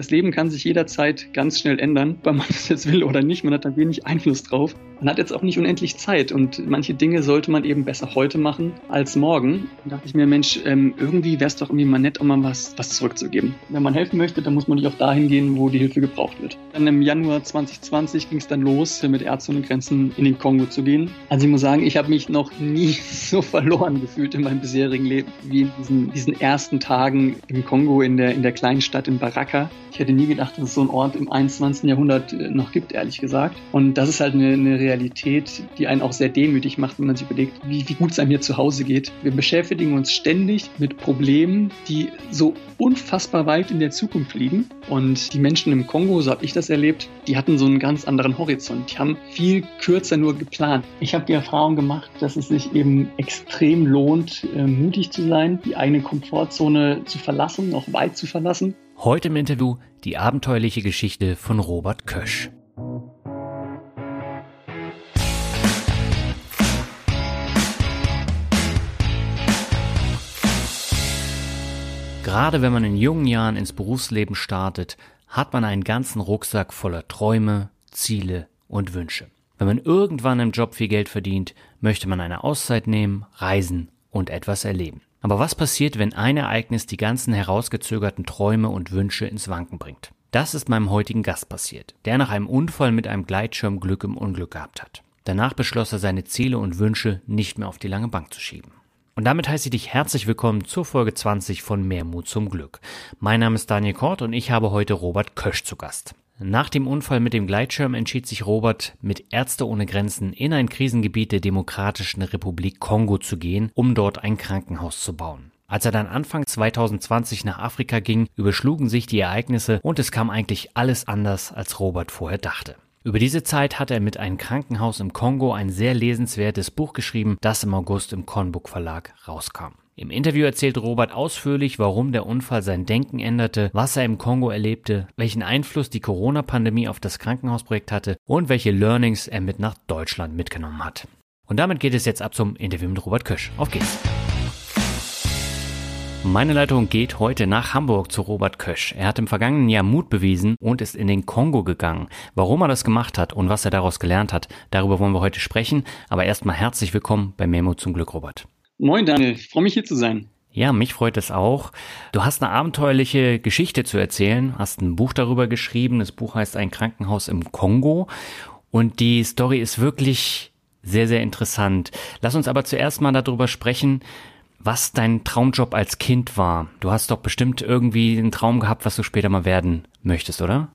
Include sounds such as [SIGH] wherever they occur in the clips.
Das Leben kann sich jederzeit ganz schnell ändern, weil man [LAUGHS] es jetzt will oder nicht. Man hat da wenig Einfluss drauf. Man hat jetzt auch nicht unendlich Zeit und manche Dinge sollte man eben besser heute machen als morgen. Da dachte ich mir, Mensch, ähm, irgendwie wäre es doch irgendwie mal nett, um mal was, was zurückzugeben. Wenn man helfen möchte, dann muss man nicht auch dahin gehen, wo die Hilfe gebraucht wird. Dann im Januar 2020 ging es dann los, mit Ärzte ohne Grenzen in den Kongo zu gehen. Also ich muss sagen, ich habe mich noch nie [LAUGHS] so verloren gefühlt in meinem bisherigen Leben wie in diesen, diesen ersten Tagen im Kongo in der, in der kleinen Stadt in Baraka. Ich hätte nie gedacht, dass es so einen Ort im 21. Jahrhundert äh, noch gibt, ehrlich gesagt. Und das ist halt eine, eine Realität, die einen auch sehr demütig macht, wenn man sich überlegt, wie, wie gut es einem hier zu Hause geht. Wir beschäftigen uns ständig mit Problemen, die so unfassbar weit in der Zukunft liegen. Und die Menschen im Kongo, so habe ich das erlebt, die hatten so einen ganz anderen Horizont. Die haben viel kürzer nur geplant. Ich habe die Erfahrung gemacht, dass es sich eben extrem lohnt, äh, mutig zu sein, die eigene Komfortzone zu verlassen, auch weit zu verlassen. Heute im Interview die abenteuerliche Geschichte von Robert Kösch. Gerade wenn man in jungen Jahren ins Berufsleben startet, hat man einen ganzen Rucksack voller Träume, Ziele und Wünsche. Wenn man irgendwann im Job viel Geld verdient, möchte man eine Auszeit nehmen, reisen und etwas erleben. Aber was passiert, wenn ein Ereignis die ganzen herausgezögerten Träume und Wünsche ins Wanken bringt? Das ist meinem heutigen Gast passiert, der nach einem Unfall mit einem Gleitschirm Glück im Unglück gehabt hat. Danach beschloss er seine Ziele und Wünsche nicht mehr auf die lange Bank zu schieben. Und damit heiße ich dich herzlich willkommen zur Folge 20 von Mehr Mut zum Glück. Mein Name ist Daniel Kort und ich habe heute Robert Kösch zu Gast. Nach dem Unfall mit dem Gleitschirm entschied sich Robert, mit Ärzte ohne Grenzen in ein Krisengebiet der Demokratischen Republik Kongo zu gehen, um dort ein Krankenhaus zu bauen. Als er dann Anfang 2020 nach Afrika ging, überschlugen sich die Ereignisse und es kam eigentlich alles anders, als Robert vorher dachte. Über diese Zeit hat er mit einem Krankenhaus im Kongo ein sehr lesenswertes Buch geschrieben, das im August im Konbook Verlag rauskam. Im Interview erzählt Robert ausführlich, warum der Unfall sein Denken änderte, was er im Kongo erlebte, welchen Einfluss die Corona-Pandemie auf das Krankenhausprojekt hatte und welche Learnings er mit nach Deutschland mitgenommen hat. Und damit geht es jetzt ab zum Interview mit Robert Kösch. Auf geht's! Meine Leitung geht heute nach Hamburg zu Robert Kösch. Er hat im vergangenen Jahr Mut bewiesen und ist in den Kongo gegangen. Warum er das gemacht hat und was er daraus gelernt hat, darüber wollen wir heute sprechen. Aber erstmal herzlich willkommen bei Memo zum Glück, Robert. Moin Daniel, freue mich hier zu sein. Ja, mich freut es auch. Du hast eine abenteuerliche Geschichte zu erzählen, hast ein Buch darüber geschrieben. Das Buch heißt Ein Krankenhaus im Kongo. Und die Story ist wirklich sehr, sehr interessant. Lass uns aber zuerst mal darüber sprechen, was dein Traumjob als Kind war. Du hast doch bestimmt irgendwie einen Traum gehabt, was du später mal werden möchtest, oder?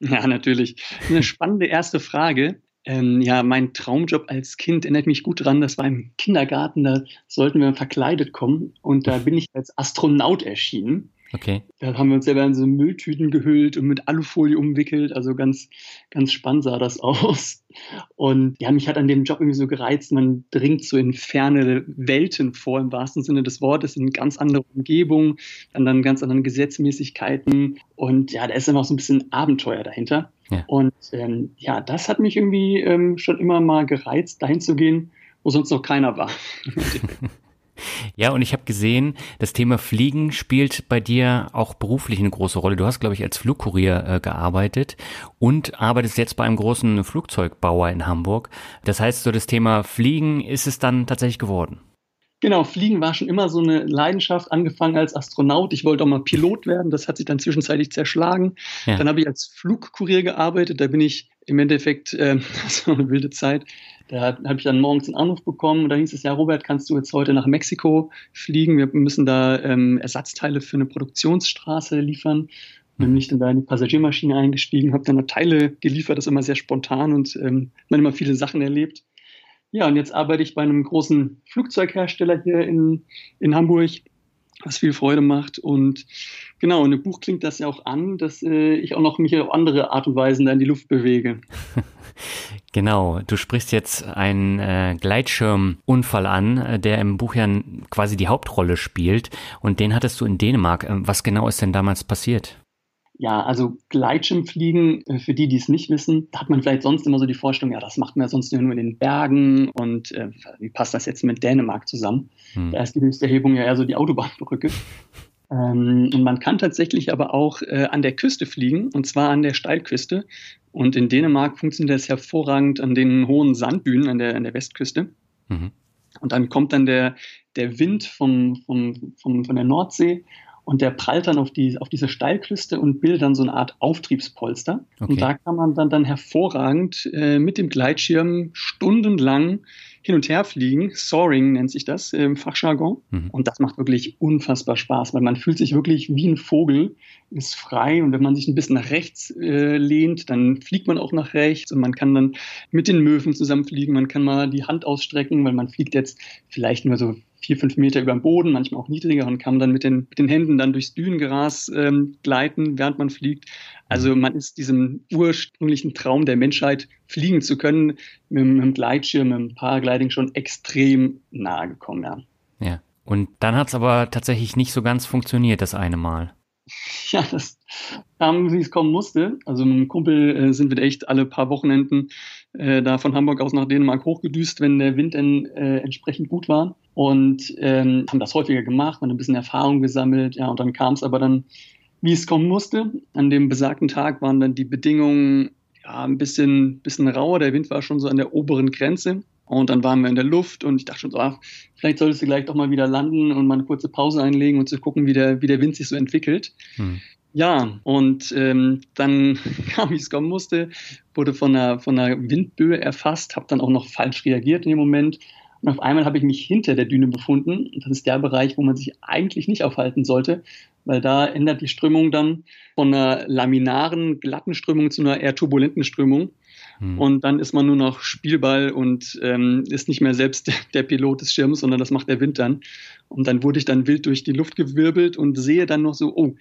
Ja, natürlich. Eine [LAUGHS] spannende erste Frage. Ähm, ja, mein Traumjob als Kind erinnert mich gut dran. Das war im Kindergarten, da sollten wir verkleidet kommen und da bin ich als Astronaut erschienen. Okay. Da haben wir uns selber in so Mülltüten gehüllt und mit Alufolie umwickelt. Also ganz, ganz spannend sah das [LAUGHS] aus. Und ja, mich hat an dem Job irgendwie so gereizt. Man dringt so in ferne Welten vor, im wahrsten Sinne des Wortes, in ganz andere Umgebungen, dann dann ganz anderen Gesetzmäßigkeiten. Und ja, da ist immer auch so ein bisschen Abenteuer dahinter. Ja. Und ähm, ja, das hat mich irgendwie ähm, schon immer mal gereizt, dahin zu gehen, wo sonst noch keiner war. [LAUGHS] Ja, und ich habe gesehen, das Thema Fliegen spielt bei dir auch beruflich eine große Rolle. Du hast, glaube ich, als Flugkurier äh, gearbeitet und arbeitest jetzt bei einem großen Flugzeugbauer in Hamburg. Das heißt, so das Thema Fliegen ist es dann tatsächlich geworden. Genau, Fliegen war schon immer so eine Leidenschaft, angefangen als Astronaut. Ich wollte auch mal Pilot werden, das hat sich dann zwischenzeitlich zerschlagen. Ja. Dann habe ich als Flugkurier gearbeitet, da bin ich im Endeffekt, äh, das war eine wilde Zeit, da habe ich dann morgens einen Anruf bekommen und da hieß es, ja Robert, kannst du jetzt heute nach Mexiko fliegen? Wir müssen da ähm, Ersatzteile für eine Produktionsstraße liefern. Bin nicht dann da in die Passagiermaschine eingestiegen, habe dann Teile geliefert, das ist immer sehr spontan und ähm, man immer viele Sachen erlebt. Ja, und jetzt arbeite ich bei einem großen Flugzeughersteller hier in, in Hamburg was viel Freude macht. Und genau, in dem Buch klingt das ja auch an, dass äh, ich auch noch mich auf andere Art und Weisen da in die Luft bewege. [LAUGHS] Genau, du sprichst jetzt einen äh, Gleitschirmunfall an, äh, der im Buch ja quasi die Hauptrolle spielt. Und den hattest du in Dänemark. Ähm, was genau ist denn damals passiert? Ja, also Gleitschirmfliegen, äh, für die, die es nicht wissen, da hat man vielleicht sonst immer so die Vorstellung, ja, das macht man ja sonst nur in den Bergen und äh, wie passt das jetzt mit Dänemark zusammen? Hm. Da ist die höchste Erhebung ja eher so die Autobahnbrücke. [LAUGHS] ähm, und man kann tatsächlich aber auch äh, an der Küste fliegen, und zwar an der Steilküste. Und in Dänemark funktioniert das hervorragend an den hohen Sandbühnen an der, an der Westküste. Mhm. Und dann kommt dann der, der Wind vom, vom, vom, von der Nordsee und der prallt dann auf, die, auf diese Steilküste und bildet dann so eine Art Auftriebspolster. Okay. Und da kann man dann, dann hervorragend äh, mit dem Gleitschirm stundenlang hin und her fliegen. Soaring nennt sich das im Fachjargon. Mhm. Und das macht wirklich unfassbar Spaß, weil man fühlt sich wirklich wie ein Vogel, ist frei. Und wenn man sich ein bisschen nach rechts äh, lehnt, dann fliegt man auch nach rechts und man kann dann mit den Möwen zusammenfliegen. Man kann mal die Hand ausstrecken, weil man fliegt jetzt vielleicht nur so vier, fünf Meter über dem Boden, manchmal auch niedriger und kann dann mit den, mit den Händen dann durchs Dünengras ähm, gleiten, während man fliegt. Also man ist diesem ursprünglichen Traum der Menschheit, fliegen zu können, mit, mit dem Gleitschirm, mit dem Paragliding schon extrem nahe gekommen, ja. Ja. Und dann hat es aber tatsächlich nicht so ganz funktioniert, das eine Mal. [LAUGHS] Ja, das kam, wie es kommen musste. Also mit einem Kumpel äh, sind wir echt alle paar Wochenenden äh, da von Hamburg aus nach Dänemark hochgedüst, wenn der Wind dann äh, entsprechend gut war. Und ähm, haben das häufiger gemacht, haben ein bisschen Erfahrung gesammelt. Ja, und dann kam es aber dann, wie es kommen musste. An dem besagten Tag waren dann die Bedingungen ja, ein bisschen, bisschen rauer. Der Wind war schon so an der oberen Grenze. Und dann waren wir in der Luft und ich dachte schon so, ach, vielleicht solltest du gleich doch mal wieder landen und mal eine kurze Pause einlegen und zu gucken, wie der, wie der Wind sich so entwickelt. Hm. Ja, und ähm, dann [LAUGHS] kam, wie es kommen musste, wurde von einer, von einer Windböe erfasst, habe dann auch noch falsch reagiert in dem Moment. Und auf einmal habe ich mich hinter der Düne befunden. Und das ist der Bereich, wo man sich eigentlich nicht aufhalten sollte, weil da ändert die Strömung dann von einer laminaren, glatten Strömung zu einer eher turbulenten Strömung. Hm. Und dann ist man nur noch Spielball und ähm, ist nicht mehr selbst der, der Pilot des Schirms, sondern das macht der Wind dann. Und dann wurde ich dann wild durch die Luft gewirbelt und sehe dann noch so, oh,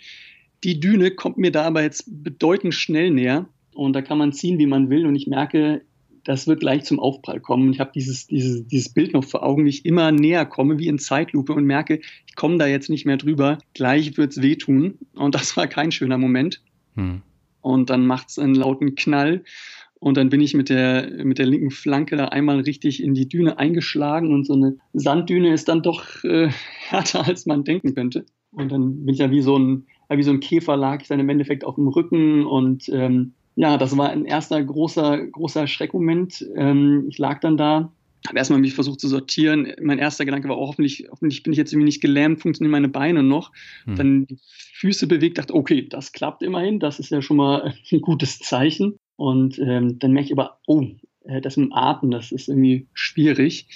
die Düne kommt mir da aber jetzt bedeutend schnell näher und da kann man ziehen, wie man will und ich merke, das wird gleich zum Aufprall kommen. Ich habe dieses, dieses, dieses Bild noch vor Augen, wie ich immer näher komme, wie in Zeitlupe und merke, ich komme da jetzt nicht mehr drüber. Gleich wird's wehtun. Und das war kein schöner Moment. Hm. Und dann macht's einen lauten Knall. Und dann bin ich mit der, mit der linken Flanke da einmal richtig in die Düne eingeschlagen. Und so eine Sanddüne ist dann doch äh, [LAUGHS] härter, als man denken könnte. Und dann bin ich ja wie so ein wie so ein Käfer lag ich dann im Endeffekt auf dem Rücken und ähm, ja, das war ein erster großer, großer Schreckmoment. Ähm, ich lag dann da, habe erstmal mich versucht zu sortieren. Mein erster Gedanke war, oh, hoffentlich, hoffentlich bin ich jetzt irgendwie nicht gelähmt, funktionieren meine Beine noch. Hm. Dann die Füße bewegt, dachte, okay, das klappt immerhin, das ist ja schon mal [LAUGHS] ein gutes Zeichen. Und ähm, dann merke ich aber, oh, äh, das mit dem Atmen, das ist irgendwie schwierig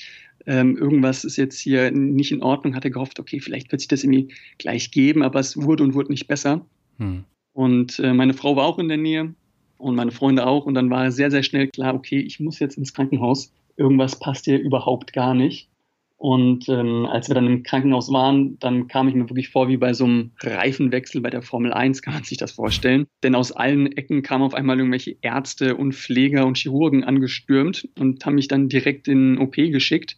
ähm, irgendwas ist jetzt hier nicht in Ordnung, hat er gehofft, okay, vielleicht wird sich das irgendwie gleich geben, aber es wurde und wurde nicht besser. Hm. Und äh, meine Frau war auch in der Nähe und meine Freunde auch und dann war sehr, sehr schnell klar, okay, ich muss jetzt ins Krankenhaus. Irgendwas passt hier überhaupt gar nicht. Und ähm, als wir dann im Krankenhaus waren, dann kam ich mir wirklich vor wie bei so einem Reifenwechsel bei der Formel 1, kann man sich das vorstellen. Denn aus allen Ecken kamen auf einmal irgendwelche Ärzte und Pfleger und Chirurgen angestürmt und haben mich dann direkt in OP geschickt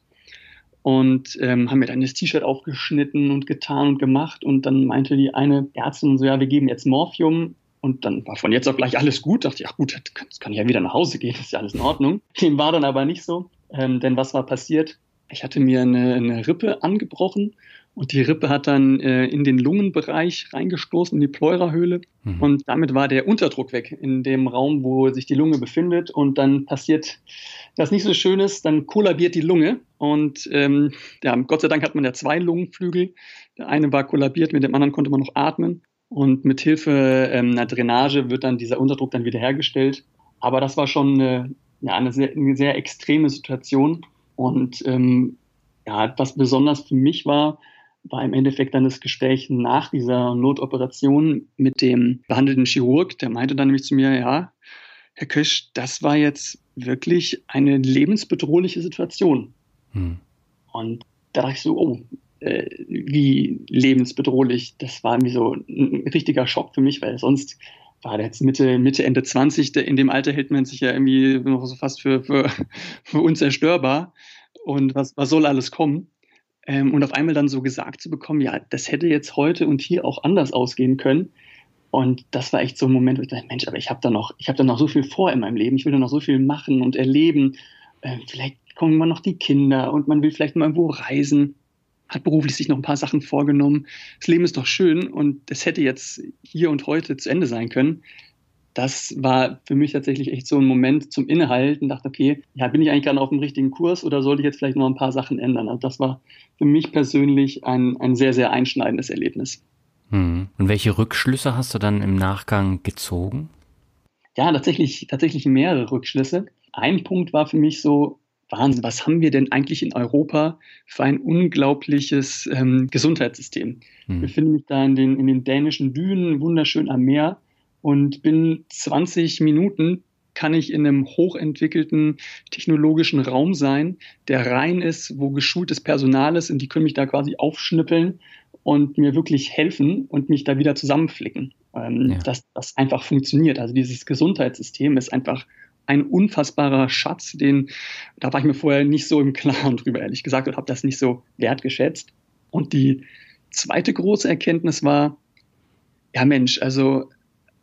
und ähm, haben mir dann das T-Shirt aufgeschnitten und getan und gemacht. Und dann meinte die eine Ärztin so, ja, wir geben jetzt Morphium. Und dann war von jetzt auf gleich alles gut. Dachte ich, ach gut, jetzt kann ich ja wieder nach Hause gehen, ist ja alles in Ordnung. Dem war dann aber nicht so. Ähm, denn was war passiert? Ich hatte mir eine, eine Rippe angebrochen und die Rippe hat dann äh, in den Lungenbereich reingestoßen, in die Pleurahöhle. Mhm. Und damit war der Unterdruck weg in dem Raum, wo sich die Lunge befindet. Und dann passiert das nicht so Schönes, dann kollabiert die Lunge. Und ähm, ja, Gott sei Dank hat man ja zwei Lungenflügel. Der eine war kollabiert, mit dem anderen konnte man noch atmen. Und mit Hilfe ähm, einer Drainage wird dann dieser Unterdruck dann wiederhergestellt. Aber das war schon eine, ja, eine, sehr, eine sehr extreme Situation. Und ähm, ja, was besonders für mich war, war im Endeffekt dann das Gespräch nach dieser Notoperation mit dem behandelten Chirurg. Der meinte dann nämlich zu mir, ja, Herr Kösch, das war jetzt wirklich eine lebensbedrohliche Situation. Hm. Und da dachte ich so, oh, äh, wie lebensbedrohlich. Das war irgendwie so ein richtiger Schock für mich, weil sonst war der jetzt Mitte, Mitte, Ende 20, in dem Alter hält man sich ja irgendwie noch so fast für, für, für unzerstörbar. Und was, was soll alles kommen? Ähm, und auf einmal dann so gesagt zu bekommen, ja, das hätte jetzt heute und hier auch anders ausgehen können. Und das war echt so ein Moment, wo ich dachte, Mensch, aber ich habe da noch, da noch so viel vor in meinem Leben, ich will da noch so viel machen und erleben. Äh, vielleicht kommen immer noch die Kinder und man will vielleicht mal irgendwo reisen, hat beruflich sich noch ein paar Sachen vorgenommen. Das Leben ist doch schön und das hätte jetzt hier und heute zu Ende sein können das war für mich tatsächlich echt so ein Moment zum Innehalten. Dachte, okay, ja, bin ich eigentlich gerade auf dem richtigen Kurs oder sollte ich jetzt vielleicht noch ein paar Sachen ändern? Also das war für mich persönlich ein, ein sehr, sehr einschneidendes Erlebnis. Hm. Und welche Rückschlüsse hast du dann im Nachgang gezogen? Ja, tatsächlich, tatsächlich mehrere Rückschlüsse. Ein Punkt war für mich so, Wahnsinn, was haben wir denn eigentlich in Europa für ein unglaubliches ähm, Gesundheitssystem? Hm. Ich befinde mich da in den, in den dänischen Dünen, wunderschön am Meer und bin 20 Minuten kann ich in einem hochentwickelten technologischen Raum sein, der rein ist, wo geschultes Personal ist und die können mich da quasi aufschnippeln und mir wirklich helfen und mich da wieder zusammenflicken. Ähm, ja. dass das einfach funktioniert. Also dieses Gesundheitssystem ist einfach ein unfassbarer Schatz, den da war ich mir vorher nicht so im Klaren drüber, ehrlich gesagt, und habe das nicht so wertgeschätzt. Und die zweite große Erkenntnis war, ja Mensch, also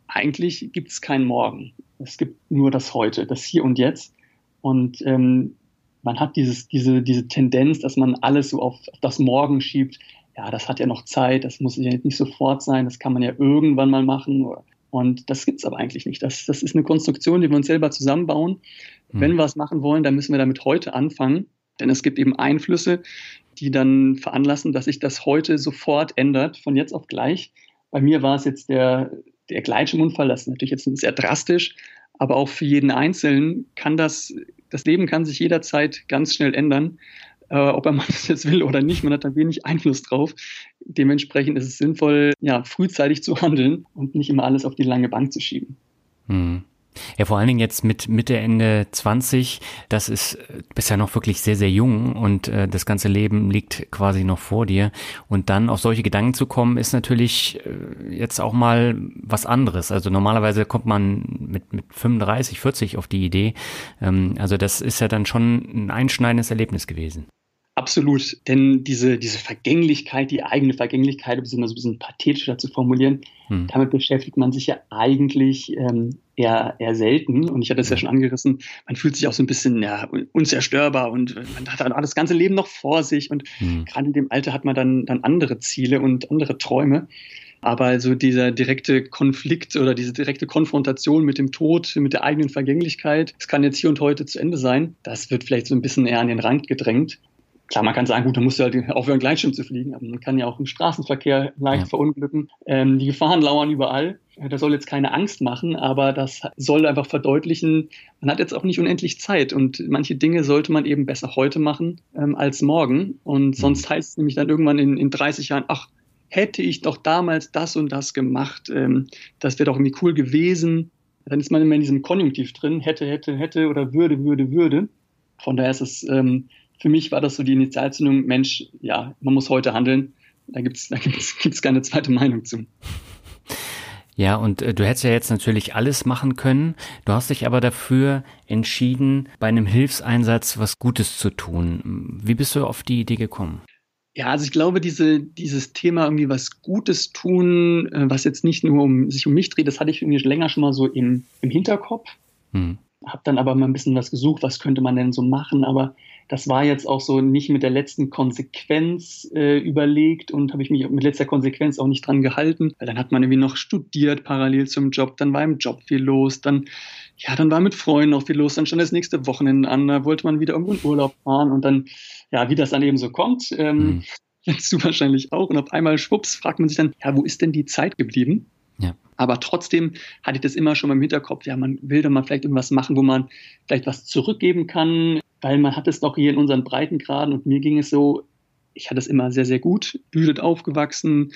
eigentlich gibt es keinen Morgen. Es gibt nur das Heute, das Hier und Jetzt. Und ähm, man hat dieses, diese, diese Tendenz, dass man alles so auf, auf das Morgen schiebt. Ja, das hat ja noch Zeit, das muss ja nicht sofort sein, das kann man ja irgendwann mal machen. Und das gibt es aber eigentlich nicht. Das, das ist eine Konstruktion, die wir uns selber zusammenbauen. Mhm. Wenn wir was machen wollen, dann müssen wir damit heute anfangen. Denn es gibt eben Einflüsse, die dann veranlassen, dass sich das heute sofort ändert, von jetzt auf gleich. Bei mir war es jetzt der der Gleitschirmunfall, das ist natürlich jetzt sehr drastisch, aber auch für jeden Einzelnen kann das, das Leben kann sich jederzeit ganz schnell ändern. Äh, ob er man [LAUGHS] das jetzt will oder nicht, man hat da wenig Einfluss drauf. Dementsprechend ist es sinnvoll, ja, frühzeitig zu handeln und nicht immer alles auf die lange Bank zu schieben. Hm. Ja, vor allen Dingen jetzt mit Mitte, Ende 20, das ist äh, bisher noch wirklich sehr, sehr jung und äh, das ganze Leben liegt quasi noch vor dir. Und dann auf solche Gedanken zu kommen, ist natürlich äh, jetzt auch mal was anderes. Also normalerweise kommt man mit, mit 35, 40 auf die Idee. Ähm, also das ist ja dann schon ein einschneidendes Erlebnis gewesen. Absolut, denn diese, diese Vergänglichkeit, die eigene Vergänglichkeit, um es immer so ein bisschen pathetischer zu formulieren, hm. damit beschäftigt man sich ja eigentlich ähm, eher, eher selten. Und ich hatte es ja schon angerissen, man fühlt sich auch so ein bisschen ja, unzerstörbar und man hat dann das ganze Leben noch vor sich. Und hm. gerade in dem Alter hat man dann, dann andere Ziele und andere Träume. Aber also dieser direkte Konflikt oder diese direkte Konfrontation mit dem Tod, mit der eigenen Vergänglichkeit, das kann jetzt hier und heute zu Ende sein. Das wird vielleicht so ein bisschen eher an den Rand gedrängt. Klar, man kann sagen, gut, da musst du halt aufhören, Gleitschirm zu fliegen, aber man kann ja auch im Straßenverkehr leicht ja. verunglücken. Ähm, die Gefahren lauern überall. Das soll jetzt keine Angst machen, aber das soll einfach verdeutlichen, man hat jetzt auch nicht unendlich Zeit und manche Dinge sollte man eben besser heute machen ähm, als morgen. Und mhm. sonst heißt es nämlich dann irgendwann in, in 30 Jahren, ach, hätte ich doch damals das und das gemacht, ähm, das wäre doch irgendwie cool gewesen. Dann ist man immer in diesem Konjunktiv drin, hätte, hätte, hätte oder würde, würde, würde. Von daher ist es ähm, für mich war das so die Initialzündung, Mensch, ja, man muss heute handeln. Da gibt's da gibt's, [LAUGHS] gibt's keine zweite Meinung zu. Ja, und äh, du hättest ja jetzt natürlich alles machen können. Du hast dich aber dafür entschieden, bei einem Hilfseinsatz was Gutes zu tun. Wie bist du auf die Idee gekommen? Ja, also ich glaube, diese, dieses Thema irgendwie was Gutes tun, äh, was jetzt nicht nur um sich um mich dreht, das hatte ich irgendwie länger schon mal so im, im Hinterkopf. Hm. Hab dann aber mal ein bisschen was gesucht, was könnte man denn so machen, aber das war jetzt auch so nicht mit der letzten Konsequenz äh, überlegt und habe ich mich mit letzter Konsequenz auch nicht dran gehalten, weil dann hat man irgendwie noch studiert parallel zum Job, dann war im Job viel los, dann ja, dann war mit Freunden auch viel los, dann schon das nächste Wochenende an, da wollte man wieder irgendwo in Urlaub fahren und dann, ja, wie das dann eben so kommt, ähm, mhm. [LAUGHS] kennst du wahrscheinlich auch und auf einmal schwupps fragt man sich dann, ja, wo ist denn die Zeit geblieben? Ja. Aber trotzdem hatte ich das immer schon mal im Hinterkopf. Ja, man will doch mal vielleicht irgendwas machen, wo man vielleicht was zurückgeben kann, weil man hat es doch hier in unseren Breitengraden und mir ging es so, ich hatte es immer sehr, sehr gut, büdet aufgewachsen,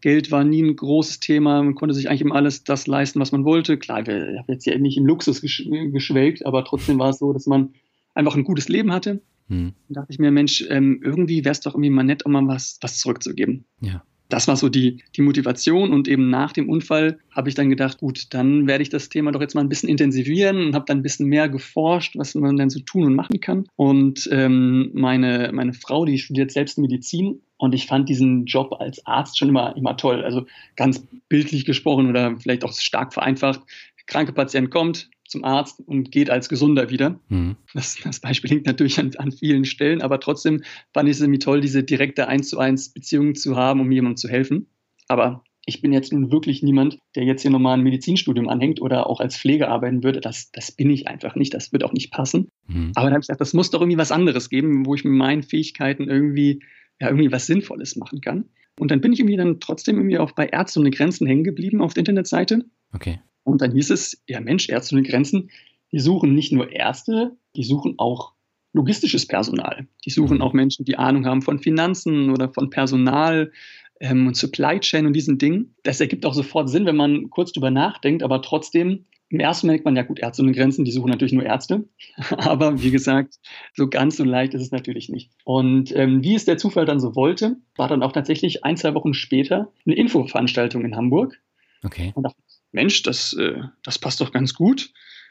Geld war nie ein großes Thema, man konnte sich eigentlich immer alles das leisten, was man wollte. Klar, ich habe jetzt ja nicht im Luxus geschwelgt, aber trotzdem war es so, dass man einfach ein gutes Leben hatte. Hm. Da dachte ich mir, Mensch, ähm, irgendwie wäre es doch irgendwie mal nett, um mal was, was zurückzugeben. Ja. Das war so die, die Motivation und eben nach dem Unfall habe ich dann gedacht, gut, dann werde ich das Thema doch jetzt mal ein bisschen intensivieren und habe dann ein bisschen mehr geforscht, was man denn so tun und machen kann. Und ähm, meine, meine Frau, die studiert selbst Medizin und ich fand diesen Job als Arzt schon immer, immer toll. Also ganz bildlich gesprochen oder vielleicht auch stark vereinfacht. Kranke Patient kommt, zum Arzt und geht als Gesunder wieder. Mhm. Das, das, Beispiel liegt natürlich an, an, vielen Stellen, aber trotzdem fand ich es irgendwie toll, diese direkte 1 zu 1 Beziehung zu haben, um jemandem zu helfen. Aber ich bin jetzt nun wirklich niemand, der jetzt hier nochmal ein Medizinstudium anhängt oder auch als Pflege arbeiten würde. Das, das bin ich einfach nicht. Das wird auch nicht passen. Mhm. Aber dann habe ich gesagt, das muss doch irgendwie was anderes geben, wo ich mit meinen Fähigkeiten irgendwie, ja, irgendwie was Sinnvolles machen kann. Und dann bin ich irgendwie dann trotzdem irgendwie auch bei Ärzte ohne Grenzen hängen geblieben auf der Internetseite. Okay. Und dann hieß es, ja Mensch, Ärzte ohne Grenzen, die suchen nicht nur Ärzte, die suchen auch logistisches Personal. Die suchen mhm. auch Menschen, die Ahnung haben von Finanzen oder von Personal ähm, und Supply Chain und diesen Dingen. Das ergibt auch sofort Sinn, wenn man kurz drüber nachdenkt, aber trotzdem im ersten Moment denkt man, ja gut, Ärzte ohne Grenzen, die suchen natürlich nur Ärzte. [LAUGHS] Aber wie gesagt, so ganz so leicht ist es natürlich nicht. Und ähm, wie es der Zufall dann so wollte, war dann auch tatsächlich ein, zwei Wochen später eine Infoveranstaltung in Hamburg. Okay. Und Mensch, das, äh, das passt doch ganz gut.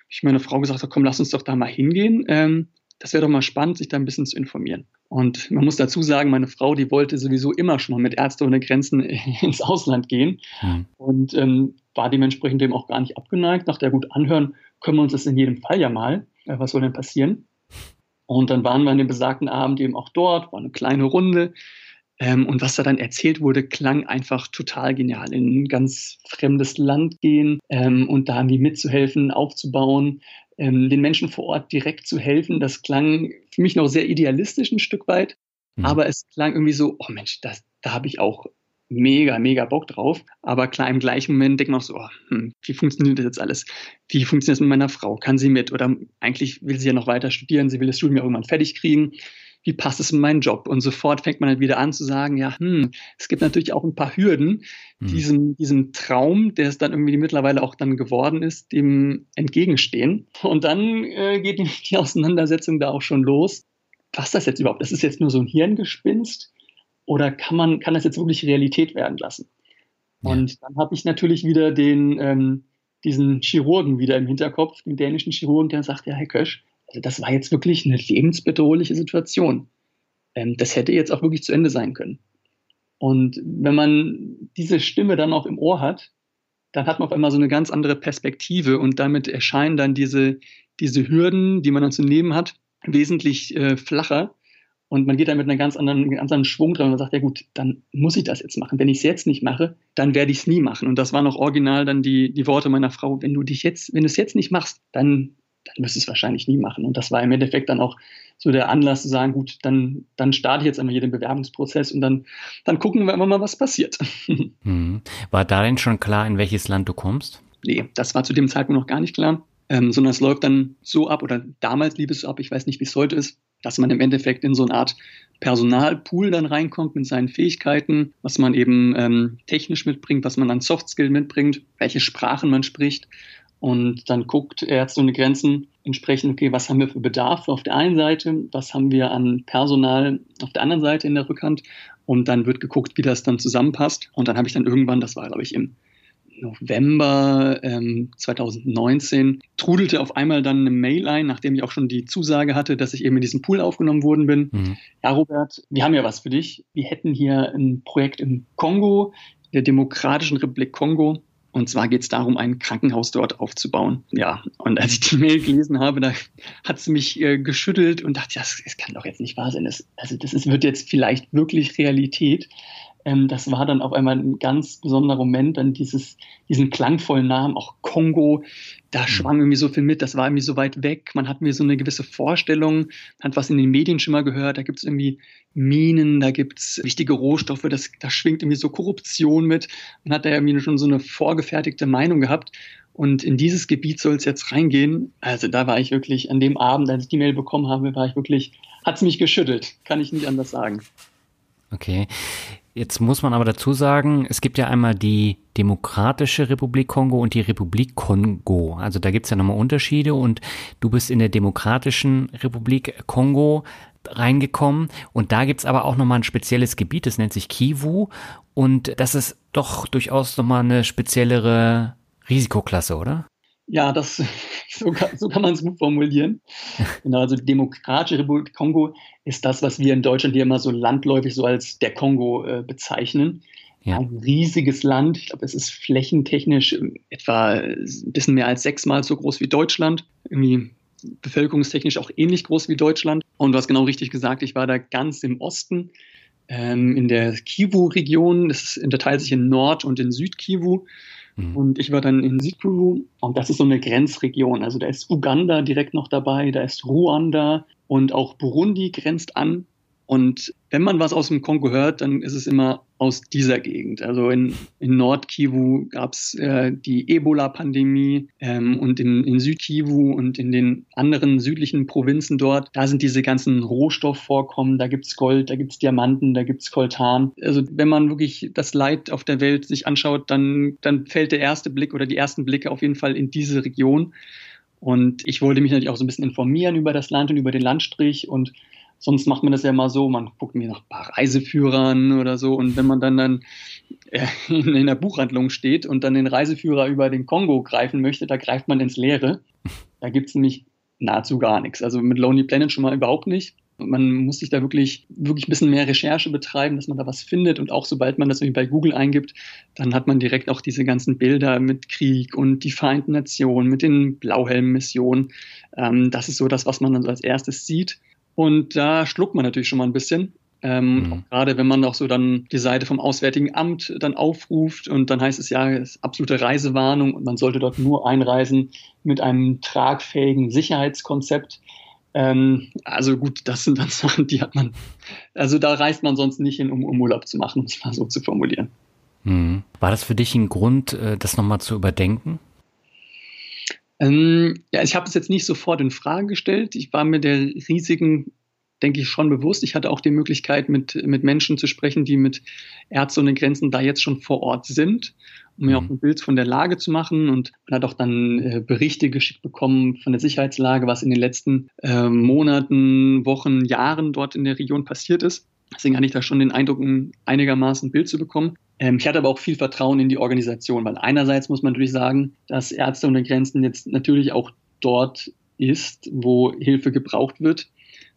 Ich meine Frau gesagt, komm, lass uns doch da mal hingehen. Ähm, das wäre doch mal spannend, sich da ein bisschen zu informieren. Und man muss dazu sagen, meine Frau, die wollte sowieso immer schon mal mit Ärzte ohne Grenzen [LAUGHS] ins Ausland gehen mhm. und ähm, war dementsprechend dem auch gar nicht abgeneigt. Nach der gut anhören, können wir uns das in jedem Fall ja mal. Äh, was soll denn passieren? Und dann waren wir an dem besagten Abend eben auch dort, war eine kleine Runde. Ähm, und was da dann erzählt wurde, klang einfach total genial. In ein ganz fremdes Land gehen ähm, und da irgendwie mitzuhelfen, aufzubauen, ähm, den Menschen vor Ort direkt zu helfen. Das klang für mich noch sehr idealistisch ein Stück weit. Mhm. Aber es klang irgendwie so, oh Mensch, das, da habe ich auch mega, mega Bock drauf. Aber klar, im gleichen Moment denkt man auch so, oh, hm, wie funktioniert das jetzt alles? Wie funktioniert das mit meiner Frau? Kann sie mit? Oder eigentlich will sie ja noch weiter studieren, sie will das Studium ja irgendwann fertig kriegen wie passt es in meinen Job? Und sofort fängt man dann wieder an zu sagen, ja, hm, es gibt natürlich auch ein paar Hürden, hm. diesem, diesem Traum, der es dann irgendwie mittlerweile auch dann geworden ist, dem entgegenstehen. Und dann äh, geht die Auseinandersetzung da auch schon los. Was ist das jetzt überhaupt? Das ist jetzt nur so ein Hirngespinst? Oder kann man, kann das jetzt wirklich Realität werden lassen? Ja. Und dann habe ich natürlich wieder den, ähm, diesen Chirurgen wieder im Hinterkopf, den dänischen Chirurgen, der sagt, ja, Herr Kösch, also das war jetzt wirklich eine lebensbedrohliche Situation. Ähm, das hätte jetzt auch wirklich zu Ende sein können. Und wenn man diese Stimme dann auch im Ohr hat, dann hat man auf einmal so eine ganz andere Perspektive und damit erscheinen dann diese, diese Hürden, die man dann zu nehmen hat, wesentlich äh, flacher. Und man geht dann mit einem ganz anderen, ganz anderen Schwung dran und sagt, ja gut, dann muss ich das jetzt machen. Wenn ich es jetzt nicht mache, dann werde ich es nie machen. Und das waren auch original dann die, die Worte meiner Frau, wenn du dich jetzt, wenn du es jetzt nicht machst, dann dann du es wahrscheinlich nie machen. Und das war im Endeffekt dann auch so der Anlass zu sagen, gut, dann, dann starte ich jetzt einmal hier den Bewerbungsprozess und dann, dann gucken wir mal, was passiert. [LAUGHS] Mhm. War da denn schon klar, in welches Land du kommst? Nee, das war zu dem Zeitpunkt noch gar nicht klar. Ähm, sondern es läuft dann so ab, oder damals lief es so ab, ich weiß nicht, wie es heute ist, dass man im Endeffekt in so eine Art Personalpool dann reinkommt mit seinen Fähigkeiten, was man eben ähm, technisch mitbringt, was man an Softskill mitbringt, welche Sprachen man spricht und dann guckt Ärzte ohne Grenzen entsprechend, okay, was haben wir für Bedarf auf der einen Seite, was haben wir an Personal auf der anderen Seite in der Rückhand und dann wird geguckt, wie das dann zusammenpasst. Und dann habe ich dann irgendwann, das war glaube ich im November ähm, 2019, trudelte auf einmal dann eine Mail ein, nachdem ich auch schon die Zusage hatte, dass ich eben in diesen Pool aufgenommen worden bin. Mhm. Ja, Robert, wir haben ja was für dich. Wir hätten hier ein Projekt im Kongo, der Demokratischen Republik Kongo. Und zwar geht es darum, ein Krankenhaus dort aufzubauen. Ja, und als ich die Mail gelesen habe, da hat sie mich äh, geschüttelt und dachte, das, das kann doch jetzt nicht wahr sein. Das, also das ist, wird jetzt vielleicht wirklich Realität. Ähm, das war dann auf einmal ein ganz besonderer Moment, dann dieses, diesen klangvollen Namen, auch Kongo, da mhm. schwang irgendwie so viel mit, das war irgendwie so weit weg, man hat mir so eine gewisse Vorstellung, hat was in den Medien schon mal gehört, da gibt es irgendwie Minen, da gibt es wichtige Rohstoffe, das, da schwingt irgendwie so Korruption mit, man hat da irgendwie schon so eine vorgefertigte Meinung gehabt und in dieses Gebiet soll es jetzt reingehen. Also da war ich wirklich an dem Abend, als ich die Mail bekommen habe, war ich wirklich, hat es mich geschüttelt, kann ich nicht anders sagen. Okay. Jetzt muss man aber dazu sagen, es gibt ja einmal die Demokratische Republik Kongo und die Republik Kongo. Also da gibt es ja nochmal Unterschiede und du bist in der Demokratischen Republik Kongo. reingekommen und da gibt's aber auch nochmal ein spezielles Gebiet, das nennt sich Kivu und das ist doch durchaus nochmal eine speziellere Risikoklasse, oder? Ja, das, [LAUGHS] so kann, so kann man es gut formulieren. Genau, also die Demokratische Republik Kongo ist das, was wir in Deutschland hier immer so landläufig so als der Kongo äh, bezeichnen. Ja. Ein riesiges Land. Ich glaube, es ist flächentechnisch etwa ein bisschen mehr als sechsmal so groß wie Deutschland. Irgendwie bevölkerungstechnisch auch ähnlich groß wie Deutschland. Und du hast genau richtig gesagt, ich war da ganz im Osten, ähm, in der Kivu-Region. Das unterteilt sich in Nord- und in Südkivu. Mhm. Und ich war dann in Südkivu und das ist so eine Grenzregion. Also da ist Uganda direkt noch dabei, da ist Ruanda und auch Burundi grenzt an. Und wenn man was aus dem Kongo hört, dann ist es immer aus dieser Gegend. Also in, in Nordkivu gab es äh, die Ebola-Pandemie ähm, und in, in Südkivu und in den anderen südlichen Provinzen dort, da sind diese ganzen Rohstoffvorkommen, da gibt's Gold, da gibt's Diamanten, da gibt's Koltan. Also wenn man wirklich das Leid auf der Welt sich anschaut, dann, dann fällt der erste Blick oder die ersten Blicke auf jeden Fall in diese Region. Und ich wollte mich natürlich auch so ein bisschen informieren über das Land und über den Landstrich und Sonst macht man das ja mal so, man guckt mir nach ein paar Reiseführern oder so und wenn man dann dann äh, in der Buchhandlung steht und dann den Reiseführer über den Kongo greifen möchte, da greift man ins Leere. Da gibt es nämlich nahezu gar nichts. Also mit Lonely Planet schon mal überhaupt nicht. Man muss sich da wirklich, wirklich ein bisschen mehr Recherche betreiben, dass man da was findet. Und auch sobald man das irgendwie bei Google eingibt, dann hat man direkt auch diese ganzen Bilder mit Krieg und die Vereinten Nationen, mit den Blauhelm-Missionen. Ähm, das ist so das, was man dann so als erstes sieht. Und da schluckt man natürlich schon mal ein bisschen. Ähm, mhm. Gerade wenn man auch so dann die Seite vom Auswärtigen Amt dann aufruft und dann heißt es ja, es ist absolute Reisewarnung und man sollte dort nur einreisen mit einem tragfähigen Sicherheitskonzept. Ähm, also gut, das sind dann [LAUGHS] Sachen, die hat man, also da reist man sonst nicht hin, um, um Urlaub zu machen, um es mal so zu formulieren. Mhm. War das für dich ein Grund, äh, das nochmal zu überdenken? Ähm, ja, ich habe es jetzt nicht sofort in Frage gestellt. Ich war mir der riesigen, denke ich, schon bewusst. Ich hatte auch die Möglichkeit, mit, mit Menschen zu sprechen, die mit Ärzte ohne Grenzen da jetzt schon vor Ort sind, um mir mhm. auch ein Bild von der Lage zu machen. Und man hat auch dann äh, Berichte geschickt bekommen von der Sicherheitslage, was in den letzten äh, Monaten, Wochen, Jahren dort in der Region passiert ist. Deswegen hatte ich da schon den Eindruck, ein einigermaßen Bild zu bekommen. Ähm, ich hatte aber auch viel Vertrauen in die Organisation, weil einerseits muss man natürlich sagen, dass Ärzte ohne Grenzen jetzt natürlich auch dort ist, wo Hilfe gebraucht wird.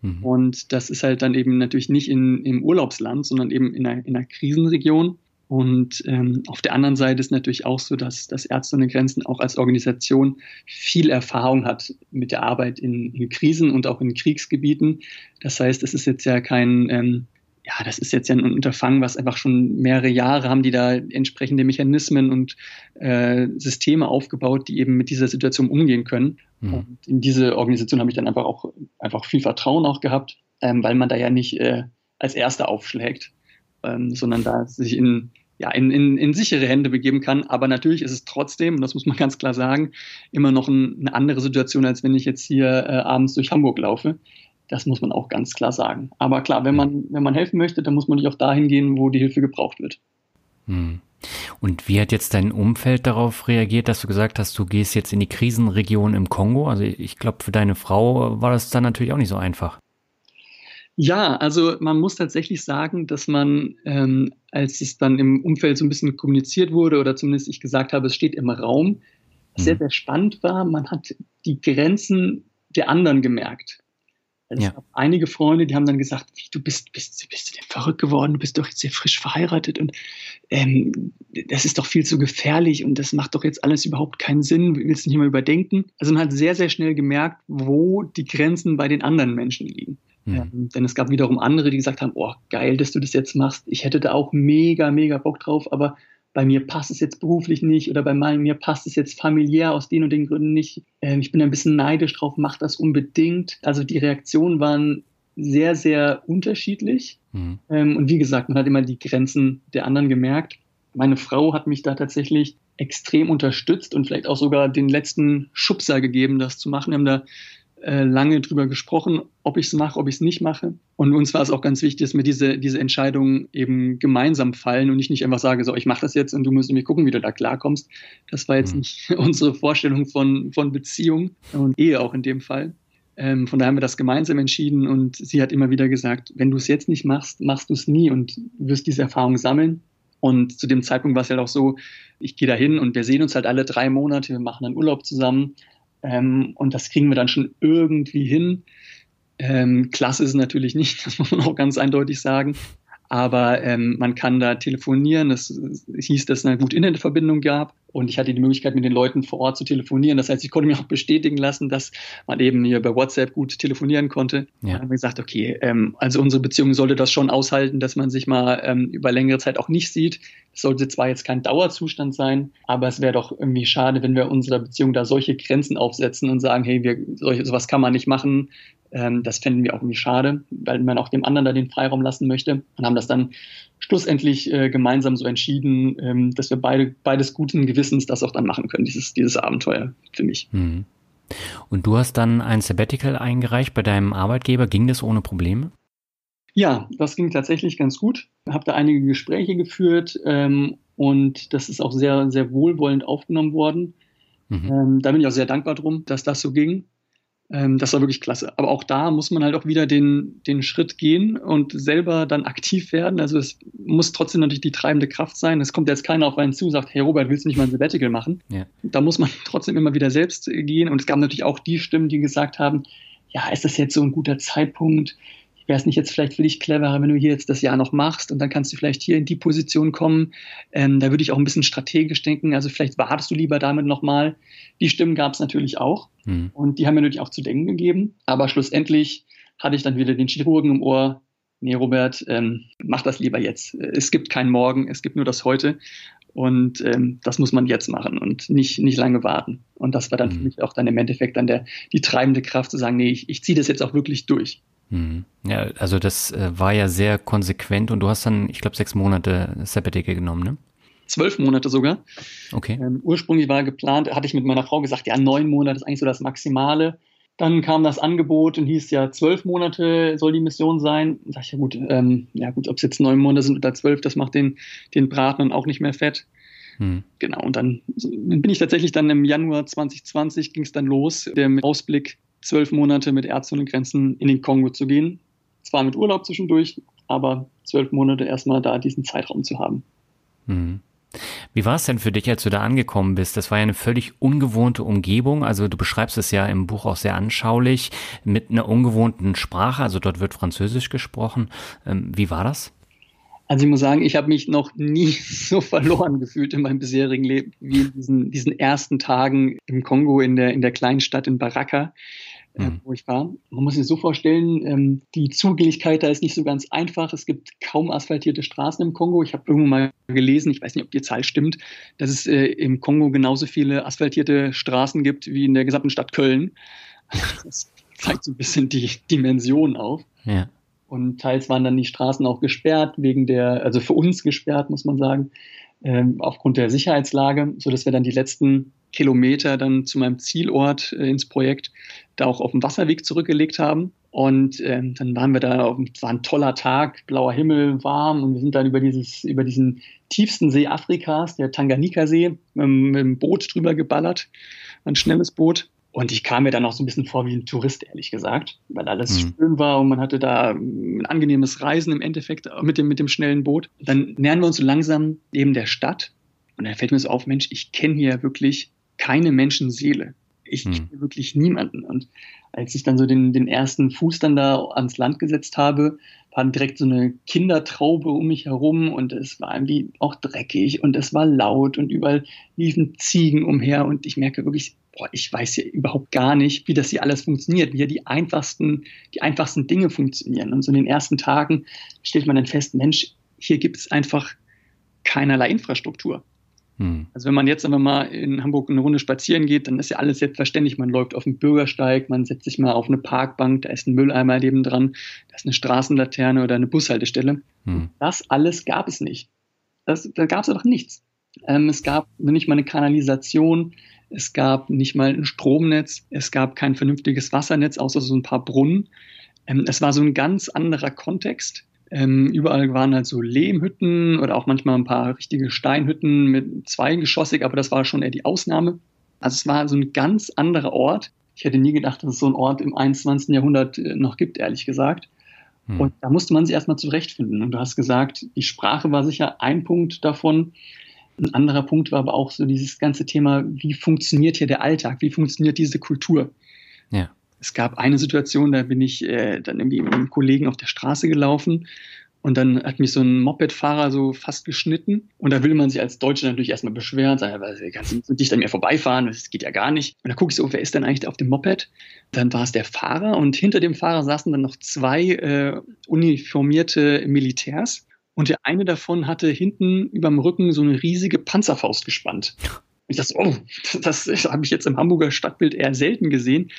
Mhm. Und das ist halt dann eben natürlich nicht in, im Urlaubsland, sondern eben in einer, in einer Krisenregion. Und ähm, auf der anderen Seite ist natürlich auch so, dass, dass Ärzte ohne Grenzen auch als Organisation viel Erfahrung hat mit der Arbeit in, in Krisen und auch in Kriegsgebieten. Das heißt, es ist jetzt ja kein ähm, ja, das ist jetzt ja ein Unterfangen, was einfach schon mehrere Jahre haben die da entsprechende Mechanismen und äh, Systeme aufgebaut, die eben mit dieser Situation umgehen können. Mhm. Und in diese Organisation habe ich dann einfach auch einfach viel Vertrauen auch gehabt, ähm, weil man da ja nicht äh, als Erster aufschlägt, ähm, sondern da sich in ja, in, in, in sichere Hände begeben kann. Aber natürlich ist es trotzdem, und das muss man [LAUGHS] ganz klar sagen, immer noch ein, eine andere Situation, als wenn ich jetzt hier äh, abends durch Hamburg laufe. Das muss man auch ganz klar sagen. Aber klar, wenn man, wenn man helfen möchte, dann muss man nicht auch dahin gehen, wo die Hilfe gebraucht wird. Hm. Und wie hat jetzt dein Umfeld darauf reagiert, dass du gesagt hast, du gehst jetzt in die Krisenregion im Kongo? Also ich glaube, für deine Frau war das dann natürlich auch nicht so einfach. Ja, also man muss tatsächlich sagen, dass man, ähm, als es dann im Umfeld so ein bisschen kommuniziert wurde oder zumindest ich gesagt habe, es steht im Raum, sehr, hm. sehr spannend war, man hat die Grenzen der anderen gemerkt. Also ja. Ich habe einige Freunde, die haben dann gesagt, wie, du bist, bist, bist du denn verrückt geworden, du bist doch jetzt sehr frisch verheiratet und ähm, das ist doch viel zu gefährlich und das macht doch jetzt alles überhaupt keinen Sinn, willst du nicht mal überdenken? Also man hat sehr, sehr schnell gemerkt, wo die Grenzen bei den anderen Menschen liegen. Mhm. Ähm, denn es gab wiederum andere, die gesagt haben, oh, geil, dass du das jetzt machst. Ich hätte da auch mega, mega Bock drauf, aber bei mir passt es jetzt beruflich nicht oder bei mir passt es jetzt familiär aus den und den Gründen nicht. Ähm, ich bin ein bisschen neidisch drauf, mach das unbedingt. Also die Reaktionen waren sehr, sehr unterschiedlich. Mhm. Ähm, und wie gesagt, man hat immer die Grenzen der anderen gemerkt. Meine Frau hat mich da tatsächlich extrem unterstützt und vielleicht auch sogar den letzten Schubser gegeben, das zu machen. Wir haben da äh, lange drüber gesprochen, ob ich es mache, ob ich es nicht mache. Und uns war es auch ganz wichtig, dass mir diese, diese Entscheidungen eben gemeinsam fallen und ich nicht einfach sage, so, ich mache das jetzt und du musst irgendwie gucken, wie du da klarkommst. Das war jetzt mhm. nicht [LAUGHS] unsere Vorstellung von, von Beziehung und Ehe auch in dem Fall. Ähm, von daher haben wir das gemeinsam entschieden und sie hat immer wieder gesagt, wenn du es jetzt nicht machst, machst du es nie und wirst diese Erfahrung sammeln. Und zu dem Zeitpunkt war es halt auch so, ich gehe da hin und wir sehen uns halt alle drei Monate, wir machen dann Urlaub zusammen ähm, und das kriegen wir dann schon irgendwie hin. Ähm, klasse ist natürlich nicht, [LAUGHS] das muss man auch ganz eindeutig sagen. Aber ähm, man kann da telefonieren. Es, es hieß, dass es eine gute Internetverbindung gab. Und ich hatte die Möglichkeit, mit den Leuten vor Ort zu telefonieren. Das heißt, ich konnte mir auch bestätigen lassen, dass man eben hier bei WhatsApp gut telefonieren konnte. Ja. Und dann haben wir gesagt, okay, ähm, also unsere Beziehung sollte das schon aushalten, dass man sich mal ähm, über längere Zeit auch nicht sieht. Es sollte zwar jetzt kein Dauerzustand sein, aber es wäre doch irgendwie schade, wenn wir unserer Beziehung da solche Grenzen aufsetzen und sagen, hey, wir, solche, sowas kann man nicht machen. Ähm, das fänden wir auch irgendwie schade, weil man auch dem anderen da den Freiraum lassen möchte. Und haben das dann schlussendlich äh, gemeinsam so entschieden, ähm, dass wir beide beides guten Gewissens das auch dann machen können, dieses, dieses Abenteuer für mich. Mhm. Und du hast dann ein Sabbatical eingereicht bei deinem Arbeitgeber. Ging das ohne Probleme? Ja, das ging tatsächlich ganz gut. Ich habe da einige Gespräche geführt ähm, und das ist auch sehr, sehr wohlwollend aufgenommen worden. Mhm. Ähm, da bin ich auch sehr dankbar drum, dass das so ging. Ähm, das war wirklich klasse. Aber auch da muss man halt auch wieder den, den Schritt gehen und selber dann aktiv werden. Also es muss trotzdem natürlich die treibende Kraft sein. Es kommt jetzt keiner auf einen zu und sagt, hey Robert, willst du nicht mal ein Sabbatical machen? Ja. Da muss man [LAUGHS] trotzdem immer wieder selbst gehen. Und es gab natürlich auch die Stimmen, die gesagt haben, ja, ist das jetzt so ein guter Zeitpunkt? Wäre es nicht jetzt vielleicht für dich cleverer, wenn du hier jetzt das Jahr noch machst und dann kannst du vielleicht hier in die Position kommen. Ähm, da würde ich auch ein bisschen strategisch denken. Also vielleicht wartest du lieber damit nochmal. Die Stimmen gab es natürlich auch mhm. und die haben mir natürlich auch zu denken gegeben. Aber schlussendlich hatte ich dann wieder den Chirurgen im Ohr. Nee, Robert, ähm, mach das lieber jetzt. Es gibt kein Morgen, es gibt nur das Heute. Und ähm, das muss man jetzt machen und nicht, nicht lange warten. Und das war dann mhm. für mich auch dann im Endeffekt dann der, die treibende Kraft zu sagen, nee, ich, ich ziehe das jetzt auch wirklich durch. Mhm. Ja, also das äh, war ja sehr konsequent und du hast dann, ich glaube, sechs Monate Sabbatical genommen, ne? Zwölf Monate sogar. Okay. Ähm, ursprünglich war geplant, hatte ich mit meiner Frau gesagt, ja, neun Monate ist eigentlich so das Maximale. Dann kam das Angebot und hieß ja, zwölf Monate soll die Mission sein. Da sag ich, ja gut, ähm, ja gut, ob es jetzt neun Monate sind oder zwölf, das macht den, den Braten auch nicht mehr fett. Hm. Genau, und dann bin ich tatsächlich dann im Januar 2020 ging es dann los, der Ausblick zwölf Monate mit Ärzte ohne Grenzen in den Kongo zu gehen. Zwar mit Urlaub zwischendurch, aber zwölf Monate erstmal da diesen Zeitraum zu haben. Mhm. Wie war es denn für dich, als du da angekommen bist? Das war ja eine völlig ungewohnte Umgebung. Also du beschreibst es ja im Buch auch sehr anschaulich mit einer ungewohnten Sprache. Also dort wird Französisch gesprochen. Ähm, wie war das? Also ich muss sagen, ich habe mich noch nie [LAUGHS] so verloren gefühlt in meinem bisherigen Leben wie in diesen, diesen ersten Tagen im Kongo in der, in der kleinen Stadt in Baraka mhm. wo ich war. Man muss sich so vorstellen, ähm, die Zugänglichkeit da ist nicht so ganz einfach. Es gibt kaum asphaltierte Straßen im Kongo. Ich habe irgendwo mal gelesen, ich weiß nicht, ob die Zahl stimmt, dass es äh, im Kongo genauso viele asphaltierte Straßen gibt wie in der gesamten Stadt Köln. Das zeigt so ein bisschen die Dimension auf. Ja. Und teils waren dann die Straßen auch gesperrt, wegen der, also für uns gesperrt, muss man sagen, ähm, aufgrund der Sicherheitslage, so dass wir dann die letzten Kilometer dann zu meinem Zielort äh, ins Projekt da auch auf dem Wasserweg zurückgelegt haben. Und ähm, dann waren wir da, es war ein toller Tag, blauer Himmel, warm und wir sind dann über dieses, über diesen tiefsten See Afrikas, der Tanganika-See, mit, mit dem Boot drüber geballert, ein schnelles Boot. Und ich kam mir dann auch so ein bisschen vor wie ein Tourist, ehrlich gesagt, weil alles mhm. schön war und man hatte da ein angenehmes Reisen im Endeffekt mit dem, mit dem schnellen Boot. Dann nähern wir uns so langsam eben der Stadt und dann fällt mir so auf, Mensch, ich kenne hier wirklich keine Menschenseele. Ich hm. kenne wirklich niemanden. Und als ich dann so den, den ersten Fuß dann da ans Land gesetzt habe, war direkt so eine Kindertraube um mich herum und es war irgendwie auch dreckig und es war laut und überall liefen Ziegen umher und ich merke wirklich, boah, ich weiß ja überhaupt gar nicht, wie das hier alles funktioniert, wie hier die einfachsten, die einfachsten Dinge funktionieren. Und so in den ersten Tagen stellt man dann fest, Mensch, hier gibt es einfach keinerlei Infrastruktur. Hm. Also wenn man jetzt einfach mal in Hamburg eine Runde spazieren geht, dann ist ja alles selbstverständlich. Man läuft auf den Bürgersteig, man setzt sich mal auf eine Parkbank, da ist ein Mülleimer neben dran, da ist eine Straßenlaterne oder eine Bushaltestelle. Hm. Das alles gab es nicht. Das, da gab es einfach nichts. Ähm, es gab nicht mal eine Kanalisation, es gab nicht mal ein Stromnetz, es gab kein vernünftiges Wassernetz, außer so ein paar Brunnen. Ähm, es war so ein ganz anderer Kontext. Ähm, überall waren halt so Lehmhütten oder auch manchmal ein paar richtige Steinhütten mit zweigeschossig, aber das war schon eher die Ausnahme. Also es war so ein ganz anderer Ort. Ich hätte nie gedacht, dass es so einen Ort im 21. Jahrhundert äh, noch gibt, ehrlich gesagt. Hm. Und da musste man sich erstmal zurechtfinden. Und du hast gesagt, die Sprache war sicher ein Punkt davon. Ein anderer Punkt war aber auch so dieses ganze Thema, wie funktioniert hier der Alltag? Wie funktioniert diese Kultur? Ja. Es gab eine Situation, da bin ich äh, dann irgendwie mit einem Kollegen auf der Straße gelaufen und dann hat mich so ein Moped-Fahrer so fast geschnitten. Und da will man sich als Deutscher natürlich erstmal beschweren, sagen, kannst du nicht an mir vorbeifahren, das geht ja gar nicht. Und da gucke ich so, wer ist denn eigentlich auf dem Moped? Dann war es der Fahrer und hinter dem Fahrer saßen dann noch zwei äh, uniformierte Militärs. Und der eine davon hatte hinten überm Rücken so eine riesige Panzerfaust gespannt. Ich dachte, oh, das, [LAUGHS] das habe ich jetzt im Hamburger Stadtbild eher selten gesehen.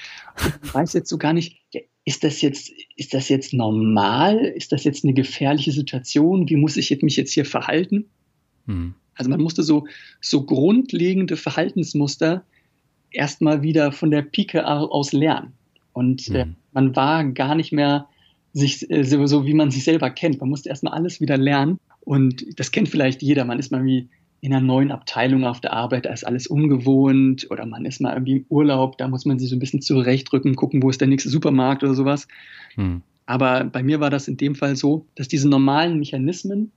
Ich weiß jetzt so gar nicht, ist das jetzt, ist das jetzt normal? Ist das jetzt eine gefährliche Situation? Wie muss ich mich jetzt hier verhalten? Mhm. Also man musste so, so grundlegende Verhaltensmuster erstmal wieder von der Pike aus lernen. Und mhm. äh, man war gar nicht mehr sich, äh, so, so, wie man sich selber kennt. Man musste erstmal alles wieder lernen. Und das kennt vielleicht jeder. Man ist mal wie in einer neuen Abteilung auf der Arbeit, da ist alles ungewohnt oder man ist mal irgendwie im Urlaub, da muss man sich so ein bisschen zurechtrücken, gucken, wo ist der nächste Supermarkt oder sowas. Hm. Aber bei mir war das in dem Fall so, dass diese normalen Mechanismen,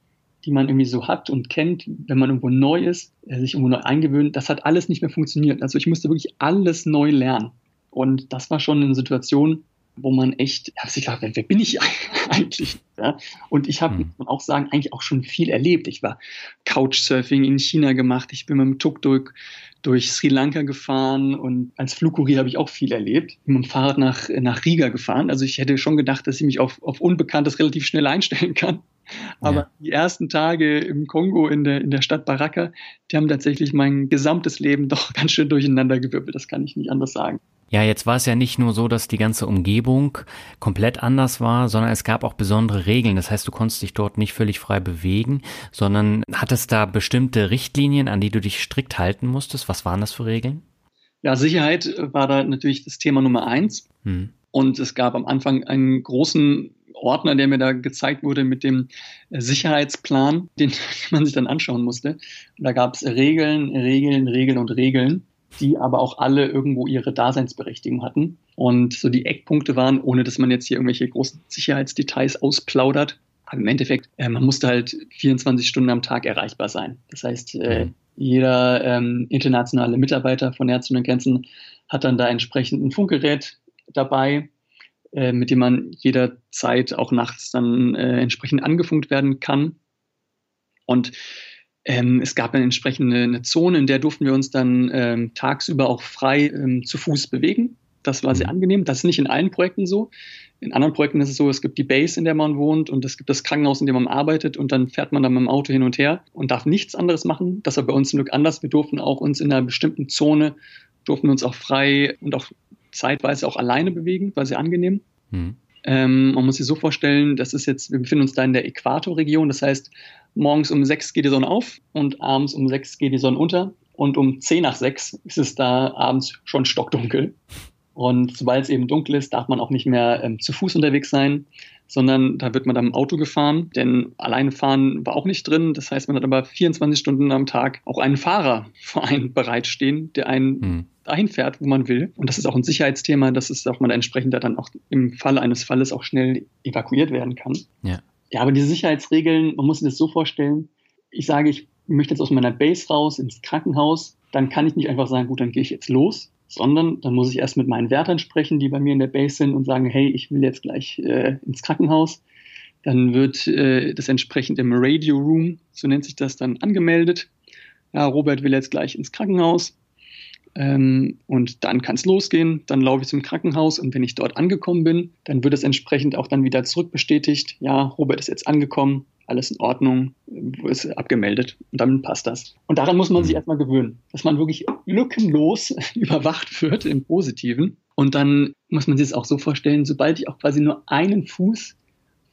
die man irgendwie so hat und kennt, wenn man irgendwo neu ist, äh, sich irgendwo neu eingewöhnt, das hat alles nicht mehr funktioniert. Also ich musste wirklich alles neu lernen. Und das war schon eine Situation, wo man echt, habe sich gedacht, wer, wer, bin ich [LAUGHS] eigentlich? Ja? Und ich habe, mhm. muss man auch sagen, eigentlich auch schon viel erlebt. Ich war Couchsurfing in China gemacht, ich bin mit dem Tuk-Tuk durch Sri Lanka gefahren und als Flugkurier habe ich auch viel erlebt. Bin mit dem Fahrrad nach, nach Riga gefahren. Also ich hätte schon gedacht, dass ich mich auf, auf Unbekanntes relativ schnell einstellen kann. Aber ja. die ersten Tage im Kongo in der, in der Stadt Baraka, die haben tatsächlich mein gesamtes Leben [LAUGHS] doch ganz schön durcheinander gewirbelt. Das kann ich nicht anders sagen. Ja, jetzt war es ja nicht nur so, dass die ganze Umgebung komplett anders war, sondern es gab auch besondere Regeln. Das heißt, du konntest dich dort nicht völlig frei bewegen, sondern hattest da bestimmte Richtlinien, an die du dich strikt halten musstest. Was waren das für Regeln? Ja, Sicherheit war da natürlich das Thema Nummer eins. Hm. Und es gab am Anfang einen großen Ordner, der mir da gezeigt wurde mit dem Sicherheitsplan, den [LAUGHS] man sich dann anschauen musste. Und da gab es Regeln, Regeln, Regeln und Regeln die aber auch alle irgendwo ihre Daseinsberechtigung hatten. Und so die Eckpunkte waren, ohne dass man jetzt hier irgendwelche großen Sicherheitsdetails ausplaudert, aber im Endeffekt, äh, man musste halt 24 Stunden am Tag erreichbar sein. Das heißt, äh, mhm. jeder ähm, internationale Mitarbeiter von Ärzte ohne Grenzen hat dann da entsprechend ein Funkgerät dabei, äh, mit dem man jederzeit auch nachts dann äh, entsprechend angefunkt werden kann. Und ähm, es gab dann entsprechend eine, eine, Zone, in der durften wir uns dann ähm, tagsüber auch frei ähm, zu Fuß bewegen. Das war sehr mhm. angenehm. Das ist nicht in allen Projekten so. In anderen Projekten ist es so, es gibt die Base, in der man wohnt und es gibt das Krankenhaus, in dem man arbeitet und dann fährt man dann mit dem Auto hin und her und darf nichts anderes machen. Das war bei uns zum Glück anders. Wir durften auch uns in einer bestimmten Zone, durften uns auch frei und auch zeitweise auch alleine bewegen. War sehr angenehm. Mhm. Ähm, man muss sich so vorstellen, das ist jetzt, wir befinden uns da in der Äquatorregion, das heißt, morgens um sechs geht die Sonne auf und abends um sechs geht die Sonne unter und um zehn nach sechs ist es da abends schon stockdunkel. Und sobald es eben dunkel ist, darf man auch nicht mehr ähm, zu Fuß unterwegs sein, sondern da wird man dann im Auto gefahren, denn alleine fahren war auch nicht drin. Das heißt, man hat aber 24 Stunden am Tag auch einen Fahrer vor einem bereitstehen, der einen hm. dahin fährt, wo man will. Und das ist auch ein Sicherheitsthema, dass es auch mal entsprechend dann auch im Falle eines Falles auch schnell evakuiert werden kann. Ja. Ja, aber diese Sicherheitsregeln, man muss sich das so vorstellen. Ich sage, ich möchte jetzt aus meiner Base raus ins Krankenhaus, dann kann ich nicht einfach sagen, gut, dann gehe ich jetzt los, sondern dann muss ich erst mit meinen Wärtern sprechen, die bei mir in der Base sind und sagen, hey, ich will jetzt gleich äh, ins Krankenhaus. Dann wird äh, das entsprechend im Radio Room, so nennt sich das dann, angemeldet. Ja, Robert will jetzt gleich ins Krankenhaus. Ähm, und dann kann es losgehen. Dann laufe ich zum Krankenhaus und wenn ich dort angekommen bin, dann wird es entsprechend auch dann wieder zurückbestätigt. Ja, Robert ist jetzt angekommen, alles in Ordnung, ist abgemeldet und dann passt das. Und daran muss man sich mhm. erstmal gewöhnen, dass man wirklich lückenlos [LAUGHS] überwacht wird im Positiven. Und dann muss man sich das auch so vorstellen, sobald ich auch quasi nur einen Fuß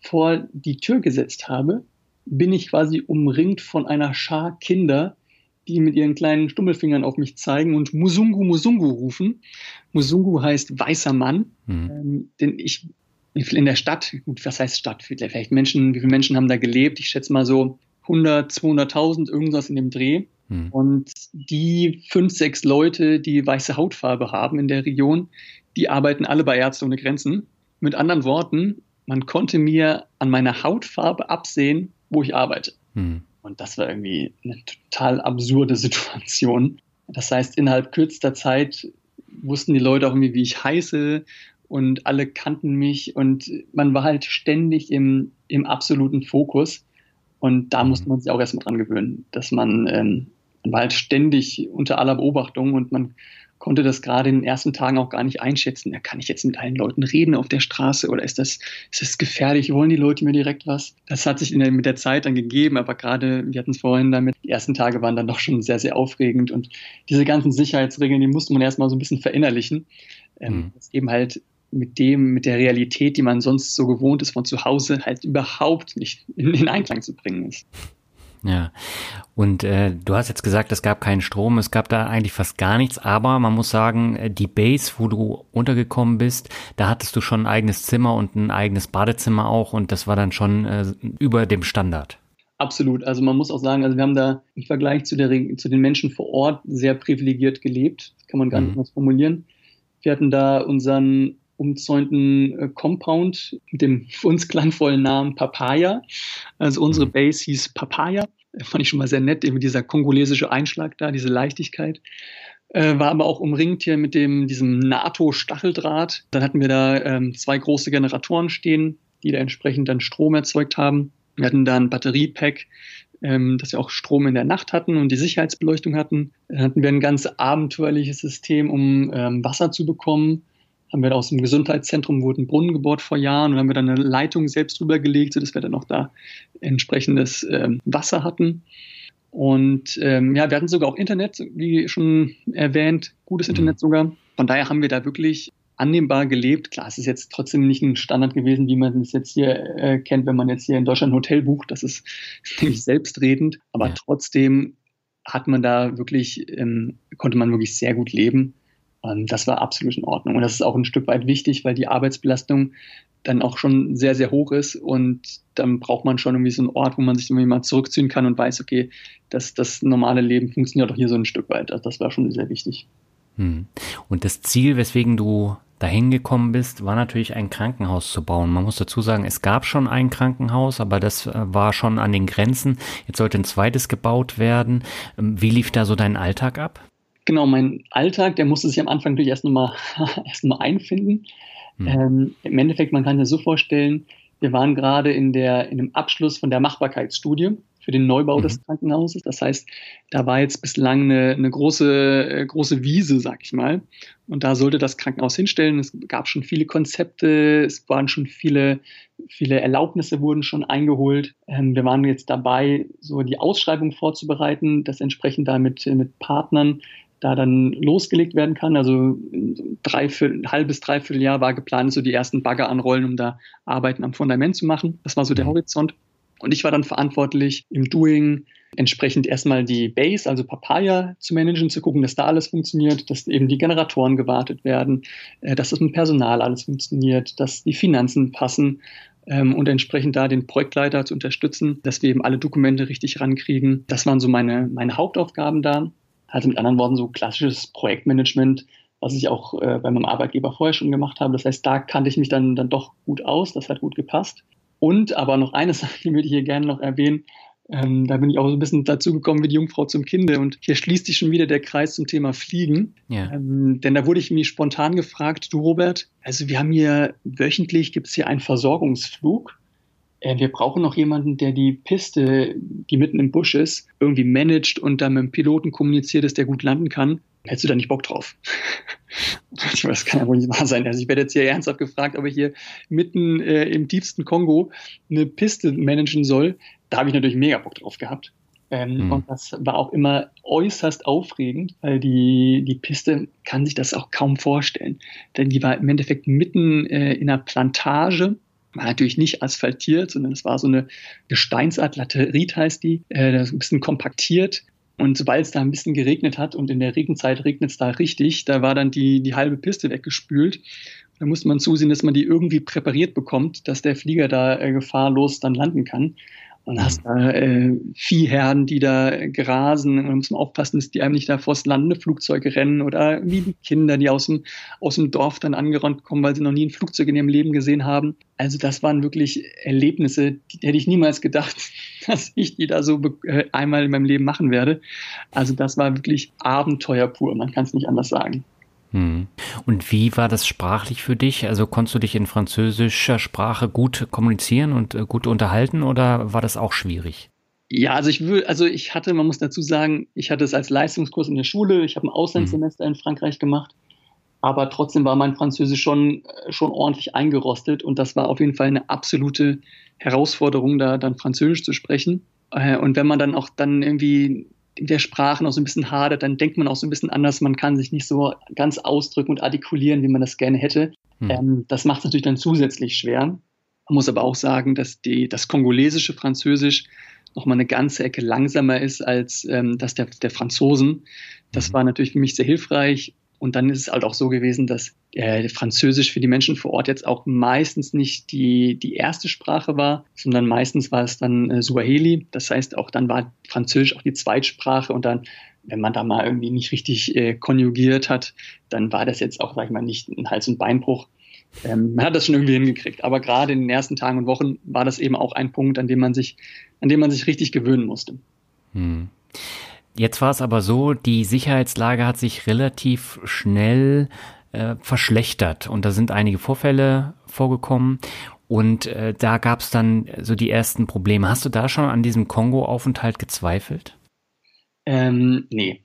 vor die Tür gesetzt habe, bin ich quasi umringt von einer Schar Kinder, die mit ihren kleinen Stummelfingern auf mich zeigen und Musungu Musungu rufen. Musungu heißt weißer Mann, mhm. ähm, denn ich in der Stadt, gut, was heißt Stadt? Vielleicht Menschen, wie viele Menschen haben da gelebt? Ich schätze mal so 100, 200.000, irgendwas in dem Dreh. Hm. Und die fünf, sechs Leute, die weiße Hautfarbe haben in der Region, die arbeiten alle bei Ärzte ohne Grenzen. Mit anderen Worten, man konnte mir an meiner Hautfarbe absehen, wo ich arbeite. Hm. Und das war irgendwie eine total absurde Situation. Das heißt, innerhalb kürzester Zeit wussten die Leute auch irgendwie, wie ich heiße und alle kannten mich und man war halt ständig im, im absoluten Fokus. Und da mhm. musste man sich auch erstmal dran gewöhnen, dass man, ähm, man war halt ständig unter aller Beobachtung und man konnte das gerade in den ersten Tagen auch gar nicht einschätzen. Ja, kann ich jetzt mit allen Leuten reden auf der Straße oder ist das, ist das gefährlich? Wollen die Leute mir direkt was? Das hat sich der, mit der Zeit dann gegeben, aber gerade, wir hatten es vorhin damit, die ersten Tage waren dann doch schon sehr, sehr aufregend und diese ganzen Sicherheitsregeln, die musste man erstmal so ein bisschen verinnerlichen. Ähm, mhm. Das eben halt mit dem, mit der Realität, die man sonst so gewohnt ist von zu Hause, halt überhaupt nicht in, in Einklang zu bringen ist. Ja, und äh, du hast jetzt gesagt, es gab keinen Strom, es gab da eigentlich fast gar nichts, aber man muss sagen, äh, die Base, wo du untergekommen bist, da hattest du schon ein eigenes Zimmer und ein eigenes Badezimmer auch und das war dann schon äh, über dem Standard. Absolut. Also man muss auch sagen, also wir haben da im Vergleich zu, der, zu den Menschen vor Ort sehr privilegiert gelebt. Das kann man gar mhm. nicht mehr formulieren. Wir hatten da unseren umzäunten äh, Compound mit dem für [LAUGHS] uns klangvollen Namen Papaya. Also unsere mhm. Base hieß Papaya. Fand ich schon mal sehr nett, eben dieser kongolesische Einschlag da, diese Leichtigkeit. Äh, war aber auch umringt hier mit dem, diesem NATO-Stacheldraht. Dann hatten wir da ähm, zwei große Generatoren stehen, die da entsprechend dann Strom erzeugt haben. Wir hatten da ein Batteriepack, ähm, dass wir auch Strom in der Nacht hatten und die Sicherheitsbeleuchtung hatten. Dann hatten wir ein ganz abenteuerliches System, um ähm, Wasser zu bekommen haben wir aus dem Gesundheitszentrum wurden Brunnen gebohrt vor Jahren und haben wir dann eine Leitung selbst drüber gelegt, sodass wir dann auch da entsprechendes ähm, Wasser hatten. Und ähm, ja, wir hatten sogar auch Internet, wie schon erwähnt, gutes mhm. Internet sogar. Von daher haben wir da wirklich annehmbar gelebt. Klar, es ist jetzt trotzdem nicht ein Standard gewesen, wie man es jetzt hier äh, kennt, wenn man jetzt hier in Deutschland ein Hotel bucht. Das ist [LAUGHS] nicht selbstredend, aber ja. trotzdem hat man da wirklich, ähm, konnte man wirklich sehr gut leben. Und das war absolut in Ordnung. Und das ist auch ein Stück weit wichtig, weil die Arbeitsbelastung dann auch schon sehr, sehr hoch ist. Und dann braucht man schon irgendwie so einen Ort, wo man sich irgendwie mal zurückziehen kann und weiß, okay, dass das normale Leben funktioniert auch hier so ein Stück weit. Also das war schon sehr wichtig. Hm. Und das Ziel, weswegen du dahin gekommen bist, war natürlich ein Krankenhaus zu bauen. Man muss dazu sagen, es gab schon ein Krankenhaus, aber das äh, war schon an den Grenzen. Jetzt sollte ein zweites gebaut werden. Ähm, wie lief da so dein Alltag ab? Genau, mein Alltag, der musste sich am Anfang natürlich erst nochmal [LAUGHS] erst mal einfinden. Hm. Ähm, Im Endeffekt, man kann sich so vorstellen, wir waren gerade in, der, in dem Abschluss von der Machbarkeitsstudie für den Neubau mhm. des Krankenhauses. Das heißt, da war jetzt bislang eine, eine große, äh, große Wiese, sag ich mal. Und da sollte das Krankenhaus hinstellen. Es gab schon viele Konzepte, es waren schon viele, viele Erlaubnisse wurden schon eingeholt. Ähm, wir waren jetzt dabei, so die Ausschreibung vorzubereiten, das entsprechend da mit, mit Partnern da dann losgelegt werden kann. Also drei, ein halbes, dreiviertel Jahr war geplant, so die ersten Bagger anrollen, um da Arbeiten am Fundament zu machen. Das war so der mhm. Horizont. Und ich war dann verantwortlich im Doing entsprechend erstmal die Base, also Papaya zu managen, zu gucken, dass da alles funktioniert, dass eben die Generatoren gewartet werden, äh, dass das mit Personal alles funktioniert, dass die Finanzen passen ähm, und entsprechend da den Projektleiter zu unterstützen, dass wir eben alle Dokumente richtig rankriegen. Das waren so meine, meine Hauptaufgaben da. Also mit anderen Worten so klassisches Projektmanagement, was ich auch äh, bei meinem Arbeitgeber vorher schon gemacht habe. Das heißt, da kannte ich mich dann, dann doch gut aus, das hat gut gepasst. Und aber noch eine [LAUGHS] Sache, die würde ich hier gerne noch erwähnen. Ähm, da bin ich auch so ein bisschen dazu gekommen wie die Jungfrau zum Kinde. Und hier schließt sich schon wieder der Kreis zum Thema Fliegen. Ja. Ähm, denn da wurde ich mich spontan gefragt, du Robert, also wir haben hier wöchentlich gibt es hier einen Versorgungsflug wir brauchen noch jemanden, der die Piste, die mitten im Busch ist, irgendwie managt und dann mit dem Piloten kommuniziert, dass der gut landen kann. Hättest du da nicht Bock drauf? [LAUGHS] das kann ja wohl nicht wahr sein. Also ich werde jetzt hier ernsthaft gefragt, ob ich hier mitten äh, im tiefsten Kongo eine Piste managen soll. Da habe ich natürlich mega Bock drauf gehabt. Ähm, mhm. Und das war auch immer äußerst aufregend, weil die, die Piste kann sich das auch kaum vorstellen. Denn die war im Endeffekt mitten äh, in einer Plantage war natürlich nicht asphaltiert, sondern es war so eine Gesteinsart, Laterit heißt die, äh, ein bisschen kompaktiert. Und sobald es da ein bisschen geregnet hat und in der Regenzeit regnet es da richtig, da war dann die, die halbe Piste weggespült. Da musste man zusehen, dass man die irgendwie präpariert bekommt, dass der Flieger da äh, gefahrlos dann landen kann. Und hast da äh, Viehherden, die da grasen. Und muss man aufpassen, dass die einem nicht da vors landende Flugzeuge rennen oder wie die Kinder, die aus dem, aus dem Dorf dann angerannt kommen, weil sie noch nie ein Flugzeug in ihrem Leben gesehen haben. Also das waren wirklich Erlebnisse, die hätte ich niemals gedacht, [LAUGHS] dass ich die da so äh, einmal in meinem Leben machen werde. Also das war wirklich Abenteuer pur, man kann es nicht anders sagen. Hm. Und wie war das sprachlich für dich? Also konntest du dich in französischer Sprache gut kommunizieren und äh, gut unterhalten oder war das auch schwierig? Ja, also ich will, also ich hatte, man muss dazu sagen, ich hatte es als Leistungskurs in der Schule, ich habe ein Auslandssemester in Frankreich gemacht, aber trotzdem war mein Französisch schon, äh, schon ordentlich eingerostet und das war auf jeden Fall eine absolute Herausforderung, da dann Französisch zu sprechen. Äh, und wenn man dann auch dann irgendwie der Sprache noch so ein bisschen hadert, dann denkt man auch so ein bisschen anders. Man kann sich nicht so ganz ausdrücken und artikulieren, wie man das gerne hätte. Hm. Ähm, das macht es natürlich dann zusätzlich schwer. Man muss aber auch sagen, dass die, das kongolesische Französisch noch mal eine ganze Ecke langsamer ist als ähm, das der, der Franzosen. Das mhm. war natürlich für mich sehr hilfreich. Und dann ist es halt auch so gewesen, dass äh, Französisch für die Menschen vor Ort jetzt auch meistens nicht die, die erste Sprache war, sondern meistens war es dann äh, Suaheli. Das heißt, auch dann war Französisch auch die Zweitsprache und dann wenn man da mal irgendwie nicht richtig äh, konjugiert hat, dann war das jetzt auch, sag ich mal, nicht ein Hals- und Beinbruch. Ähm, man hat das schon irgendwie hingekriegt. Aber gerade in den ersten Tagen und Wochen war das eben auch ein Punkt, an dem man sich, an dem man sich richtig gewöhnen musste. Hm. Jetzt war es aber so, die Sicherheitslage hat sich relativ schnell äh, verschlechtert und da sind einige Vorfälle vorgekommen und äh, da gab es dann so die ersten Probleme. Hast du da schon an diesem Kongo-Aufenthalt gezweifelt? Ähm, nee,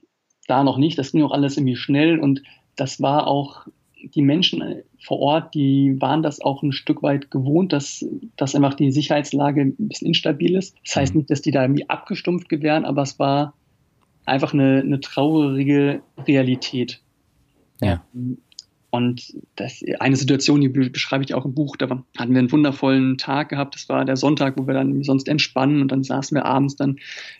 da noch nicht. Das ging auch alles irgendwie schnell und das war auch die Menschen vor Ort, die waren das auch ein Stück weit gewohnt, dass, dass einfach die Sicherheitslage ein bisschen instabil ist. Das heißt mhm. nicht, dass die da irgendwie abgestumpft gewähren, aber es war einfach eine, eine traurige Realität. Ja. Und das, eine Situation, die beschreibe ich auch im Buch, da hatten wir einen wundervollen Tag gehabt. Das war der Sonntag, wo wir dann sonst entspannen und dann saßen wir abends dann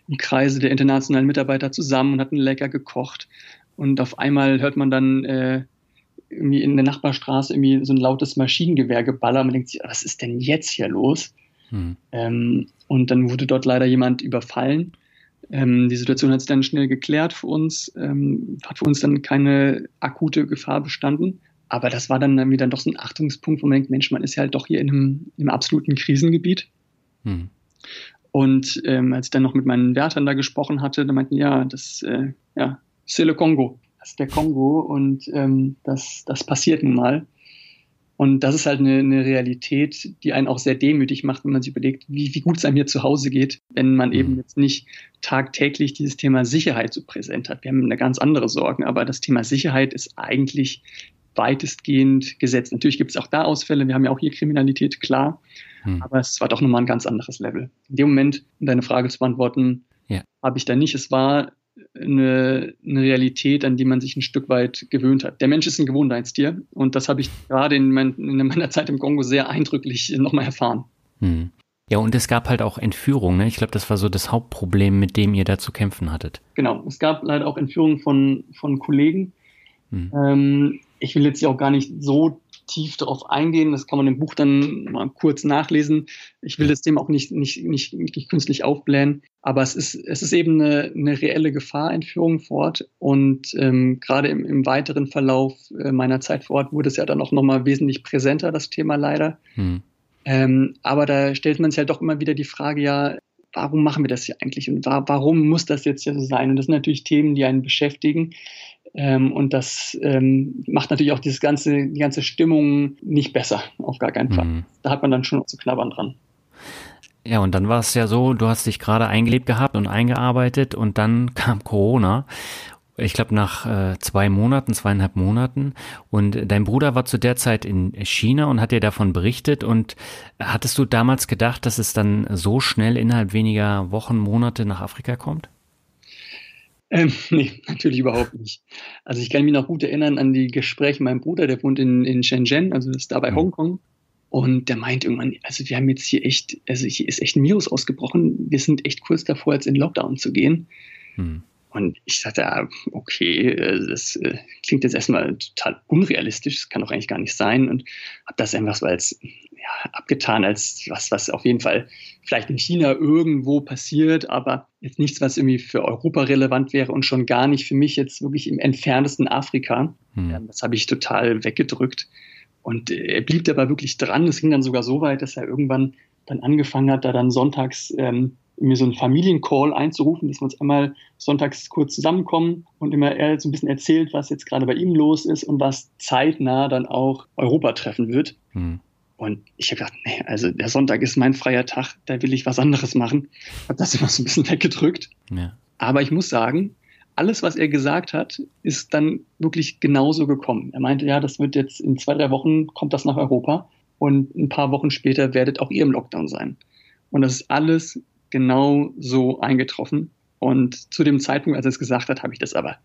im Kreise der internationalen Mitarbeiter zusammen und hatten lecker gekocht. Und auf einmal hört man dann äh, irgendwie in der Nachbarstraße irgendwie so ein lautes Maschinengewehrgeballer. Man denkt sich, was ist denn jetzt hier los? Hm. Ähm, und dann wurde dort leider jemand überfallen ähm, die Situation hat sich dann schnell geklärt für uns, ähm, hat für uns dann keine akute Gefahr bestanden. Aber das war dann irgendwie dann doch so ein Achtungspunkt, wo man denkt, Mensch, man ist ja halt doch hier in einem, in einem absoluten Krisengebiet. Hm. Und ähm, als ich dann noch mit meinen Wärtern da gesprochen hatte, da meinten, ja, das, äh, ja, c'est le Congo. Das ist der Kongo und ähm, das, das passiert nun mal. Und das ist halt eine, eine, Realität, die einen auch sehr demütig macht, wenn man sich überlegt, wie, wie gut es einem hier zu Hause geht, wenn man eben mhm. jetzt nicht tagtäglich dieses Thema Sicherheit so präsent hat. Wir haben eine ganz andere Sorgen, aber das Thema Sicherheit ist eigentlich weitestgehend gesetzt. Natürlich gibt es auch da Ausfälle, wir haben ja auch hier Kriminalität, klar, hm. aber es war doch nochmal ein ganz anderes Level. In dem Moment, um deine Frage zu beantworten, ja. habe ich da nicht. Es war eine, eine Realität, an die man sich ein Stück weit gewöhnt hat. Der Mensch ist ein Gewohnheitstier und das habe ich gerade in, mein, in, meiner Zeit im Kongo sehr eindrücklich nochmal erfahren. Hm. Ja, und es gab halt auch Entführungen. Ne? Ich glaube, das war so das Hauptproblem, mit dem ihr da zu kämpfen hattet. Genau, es gab leider auch Entführungen von, von Kollegen. Hm. Ähm, ich will jetzt hier auch gar nicht so tief darauf eingehen. Das kann man im Buch dann mal kurz nachlesen. Ich will das Thema auch nicht, nicht, nicht, nicht künstlich aufblähen. Aber es ist, es ist eben eine, eine reelle Gefahrentführung vor Ort. Und ähm, gerade im, im weiteren Verlauf äh, meiner Zeit vor Ort wurde es ja dann auch nochmal wesentlich präsenter, das Thema leider. Hm. Ähm, aber da stellt man sich halt doch immer wieder die Frage, ja, warum machen wir das hier eigentlich und wa warum muss das jetzt hier so sein? Und das sind natürlich Themen, die einen beschäftigen. Ähm, und das ähm, macht natürlich auch dieses ganze, die ganze Stimmung nicht besser, auf gar keinen Fall. Mhm. Da hat man dann schon zu knabbern dran. Ja, und dann war es ja so, du hast dich gerade eingelebt gehabt und eingearbeitet und dann [LAUGHS] kam Corona. Ich glaube nach äh, zwei Monaten, zweieinhalb Monaten. Und dein Bruder war zu der Zeit in China und hat dir davon berichtet. Und hattest du damals gedacht, dass es dann so schnell innerhalb weniger Wochen, Monate nach Afrika kommt? Ähm, [LAUGHS] nee, natürlich überhaupt nicht. Also ich kann mich noch gut erinnern an die Gespräche mit meinem Bruder, der wohnt in, in Shenzhen, also das ist da bei mhm. Hongkong. Und der meint irgendwann, also wir haben jetzt hier echt, also hier ist echt ein Virus ausgebrochen. Wir sind echt kurz davor, jetzt in Lockdown zu gehen. Mhm. Und ich sagte, ja, okay, äh, das äh, klingt jetzt erstmal total unrealistisch, das kann doch eigentlich gar nicht sein. Und habe das einfach so als, ja, abgetan als was, was auf jeden Fall vielleicht in China irgendwo passiert, aber jetzt nichts, was irgendwie für Europa relevant wäre und schon gar nicht für mich jetzt wirklich im entferntesten Afrika. Hm. Das habe ich total weggedrückt. Und er blieb dabei wirklich dran. Es ging dann sogar so weit, dass er irgendwann dann angefangen hat, da dann sonntags ähm, mir so einen Familiencall einzurufen, dass wir uns einmal sonntags kurz zusammenkommen und immer er so ein bisschen erzählt, was jetzt gerade bei ihm los ist und was zeitnah dann auch Europa treffen wird. Hm. Und ich habe gedacht, nee, also der Sonntag ist mein freier Tag, da will ich was anderes machen. Habe das [LAUGHS] immer so ein bisschen weggedrückt. Ja. Aber ich muss sagen, alles, was er gesagt hat, ist dann wirklich genauso gekommen. Er meinte, ja, das wird jetzt in zwei, drei Wochen kommt das nach Europa und ein paar Wochen später werdet auch ihr im Lockdown sein. Und das ist alles genau so eingetroffen. Und zu dem Zeitpunkt, als er es gesagt hat, habe ich das aber,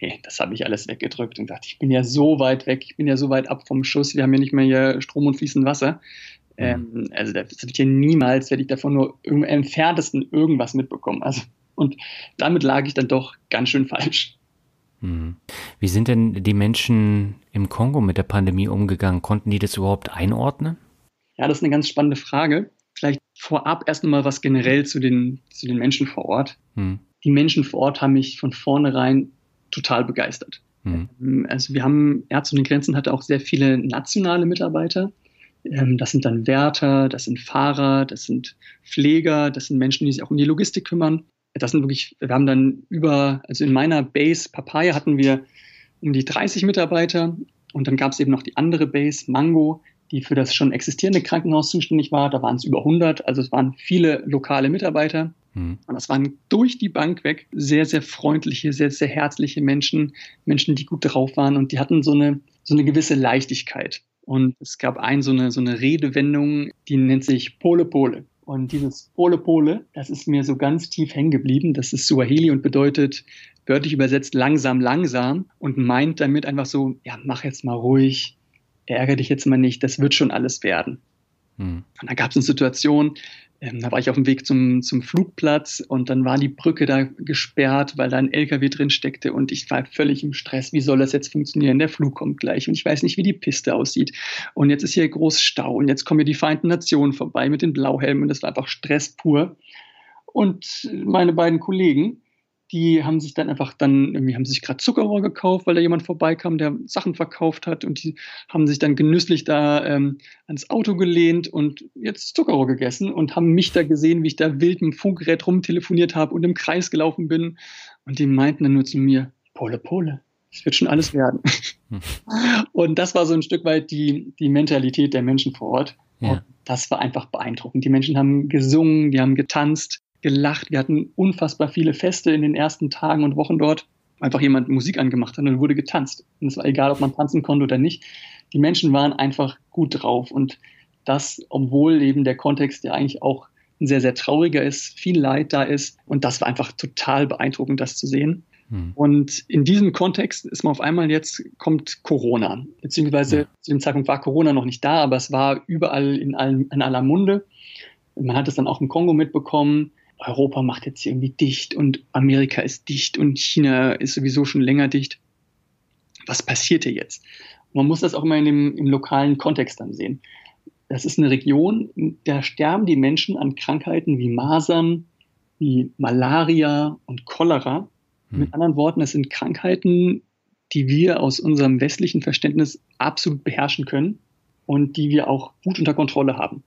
nee, das habe ich alles weggedrückt und dachte, ich bin ja so weit weg, ich bin ja so weit ab vom Schuss, wir haben ja nicht mehr hier Strom und fließend Wasser. Mhm. Ähm, also das wird ja niemals, werde ich davon nur im entferntesten irgendwas mitbekommen. Also, und damit lag ich dann doch ganz schön falsch. Mhm. Wie sind denn die Menschen im Kongo mit der Pandemie umgegangen? Konnten die das überhaupt einordnen? Ja, das ist eine ganz spannende Frage. Vielleicht vorab erst einmal was generell zu den, zu den Menschen vor Ort. Hm. Die Menschen vor Ort haben mich von vornherein total begeistert. Hm. Also wir haben, Ärzte ohne Grenzen hatte auch sehr viele nationale Mitarbeiter. Ähm, das sind dann Wärter, das sind Fahrer, das sind Pfleger, das sind Menschen, die sich auch um die Logistik kümmern. Das sind wirklich, wir haben dann über, also in meiner Base Papaya hatten wir um die 30 Mitarbeiter und dann gab es eben noch die andere Base, Mango, die für das schon existierende Krankenhaus zuständig war. Da waren es über 100, also es waren viele lokale Mitarbeiter. Mhm. Und das waren durch die Bank weg sehr, sehr freundliche, sehr, sehr herzliche Menschen, Menschen, die gut drauf waren und die hatten so eine, so eine gewisse Leichtigkeit. Und es gab ein, so eine, so eine Redewendung, die nennt sich Pole Pole. Und dieses Pole Pole, das ist mir so ganz tief hängen geblieben. Das ist Suaheli und bedeutet wörtlich übersetzt langsam, langsam und meint damit einfach so, ja, mach jetzt mal ruhig, ärgere dich jetzt mal nicht, das wird schon alles werden. Hm. Und dann gab es eine Situation, ähm, da war ich auf dem Weg zum, zum Flugplatz und dann war die Brücke da gesperrt, weil da ein LKW drin steckte und ich war völlig im Stress. Wie soll das jetzt funktionieren? Der Flug kommt gleich und ich weiß nicht, wie die Piste aussieht. Und jetzt ist hier groß Stau und jetzt kommen hier die Vereinten Nationen vorbei mit den Blauhelmen und das war einfach Stress pur. Und meine beiden Kollegen, die haben sich dann einfach dann, irgendwie haben sich gerade Zuckerrohr gekauft, weil da jemand vorbeikam, der Sachen verkauft hat und die haben sich dann genüsslich da ähm, ans Auto gelehnt und jetzt Zuckerrohr gegessen und haben mich da gesehen, wie ich da wild mit dem Funkgerät rumtelefoniert habe und im Kreis gelaufen bin und die meinten dann nur zu mir, Pole, Pole, es wird schon alles werden. Hm. [LAUGHS] Und das war so ein Stück weit die, die Mentalität der Menschen vor Ort. Ja. Das war einfach beeindruckend. Die Menschen haben gesungen, die haben getanzt, gelacht. Wir hatten unfassbar viele Feste in den ersten Tagen und Wochen dort. Einfach jemand Musik angemacht hat und wurde getanzt. Und es war egal, ob man tanzen konnte oder nicht. Die Menschen waren einfach gut drauf. Und das, obwohl eben der Kontext ja eigentlich auch ein sehr, sehr trauriger ist, viel Leid da ist. Und das war einfach total beeindruckend, das zu sehen. Hm. Und in diesem Kontext ist man auf einmal jetzt kommt Corona. Beziehungsweise ja. zu dem Zeitpunkt war Corona noch nicht da, aber es war überall in, allen, in aller Munde. Man hat es dann auch im Kongo mitbekommen. Europa macht jetzt irgendwie dicht und Amerika ist dicht und China ist sowieso schon länger dicht. Was passiert hier jetzt? Man muss das auch immer in dem, im lokalen Kontext dann sehen. Das ist eine Region, da sterben die Menschen an Krankheiten wie Masern, wie Malaria und Cholera. Hm. Mit anderen Worten, das sind Krankheiten, die wir aus unserem westlichen Verständnis absolut beherrschen können und die wir auch gut unter Kontrolle haben.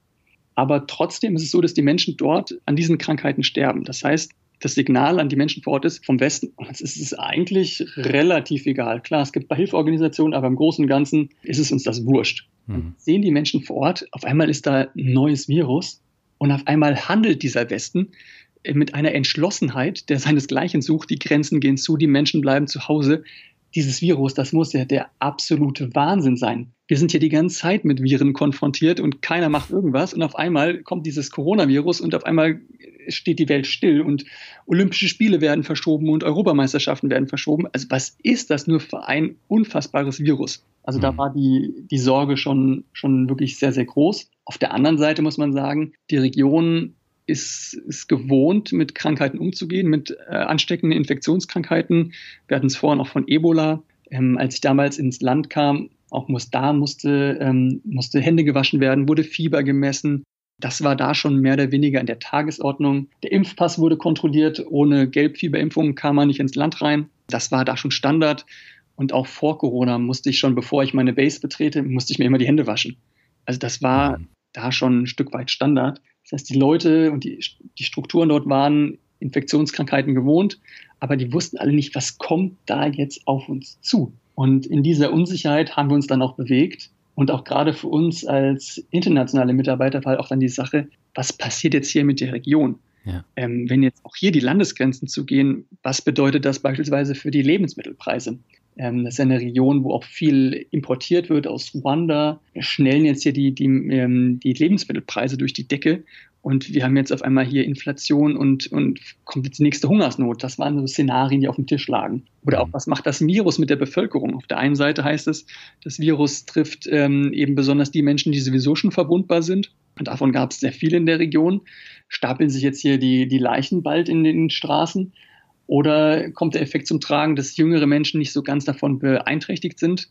Aber trotzdem ist es so, dass die Menschen dort an diesen Krankheiten sterben. Das heißt, das Signal an die Menschen vor Ort ist vom Westen, es ist eigentlich relativ egal. Klar, es gibt ein Hilfsorganisationen, aber im Großen und Ganzen ist es uns das wurscht. Mhm. Sehen die Menschen vor Ort, auf einmal ist da ein neues Virus und auf einmal handelt dieser Westen mit einer Entschlossenheit, der seinesgleichen sucht, die Grenzen gehen zu, die Menschen bleiben zu Hause dieses Virus, das muss ja der absolute Wahnsinn sein. Wir sind hier die ganze Zeit mit Viren konfrontiert und keiner macht irgendwas und auf einmal kommt dieses Coronavirus und auf einmal steht die Welt still und Olympische Spiele werden verschoben und Europameisterschaften werden verschoben. Also was ist das nur für ein unfassbares Virus? Also da mhm. war die, die Sorge schon, schon wirklich sehr, sehr groß. Auf der anderen Seite muss man sagen, die Region ist, ist gewohnt, mit Krankheiten umzugehen, mit äh, ansteckenden Infektionskrankheiten. Wir hatten es vorhin auch von Ebola. Ähm, als ich damals ins Land kam, Auch muss da musste, ähm, musste Hände gewaschen werden, wurde Fieber gemessen. Das war da schon mehr oder weniger in der Tagesordnung. Der Impfpass wurde kontrolliert. Ohne Gelbfieberimpfung kam man nicht ins Land rein. Das war da schon Standard. Und auch vor Corona musste ich schon, bevor ich meine Base betrete, musste ich mir immer die Hände waschen. Also das war mhm. da schon ein Stück weit Standard. Das heißt, die Leute und die, die Strukturen dort waren Infektionskrankheiten gewohnt, aber die wussten alle nicht, was kommt da jetzt auf uns zu. Und in dieser Unsicherheit haben wir uns dann auch bewegt. Und auch gerade für uns als internationale Mitarbeiter war auch dann die Sache, was passiert jetzt hier mit der Region? Ja. Ähm, wenn jetzt auch hier die Landesgrenzen zugehen, was bedeutet das beispielsweise für die Lebensmittelpreise? Ähm, das ist eine Region, wo auch viel importiert wird aus Ruanda. Wir schnellen jetzt hier die, die, ähm, die Lebensmittelpreise durch die Decke. Und wir haben jetzt auf einmal hier Inflation und, und kommt jetzt die nächste Hungersnot. Das waren so Szenarien, die auf dem Tisch lagen. Oder auch, mhm. was macht das Virus mit der Bevölkerung? Auf der einen Seite heißt es, das Virus trifft ähm, eben besonders die Menschen, die sowieso schon verwundbar sind. Und davon gab es sehr viele in der Region. Stapeln sich jetzt hier die, die Leichen bald in den Straßen? Oder kommt der Effekt zum Tragen, dass jüngere Menschen nicht so ganz davon beeinträchtigt sind?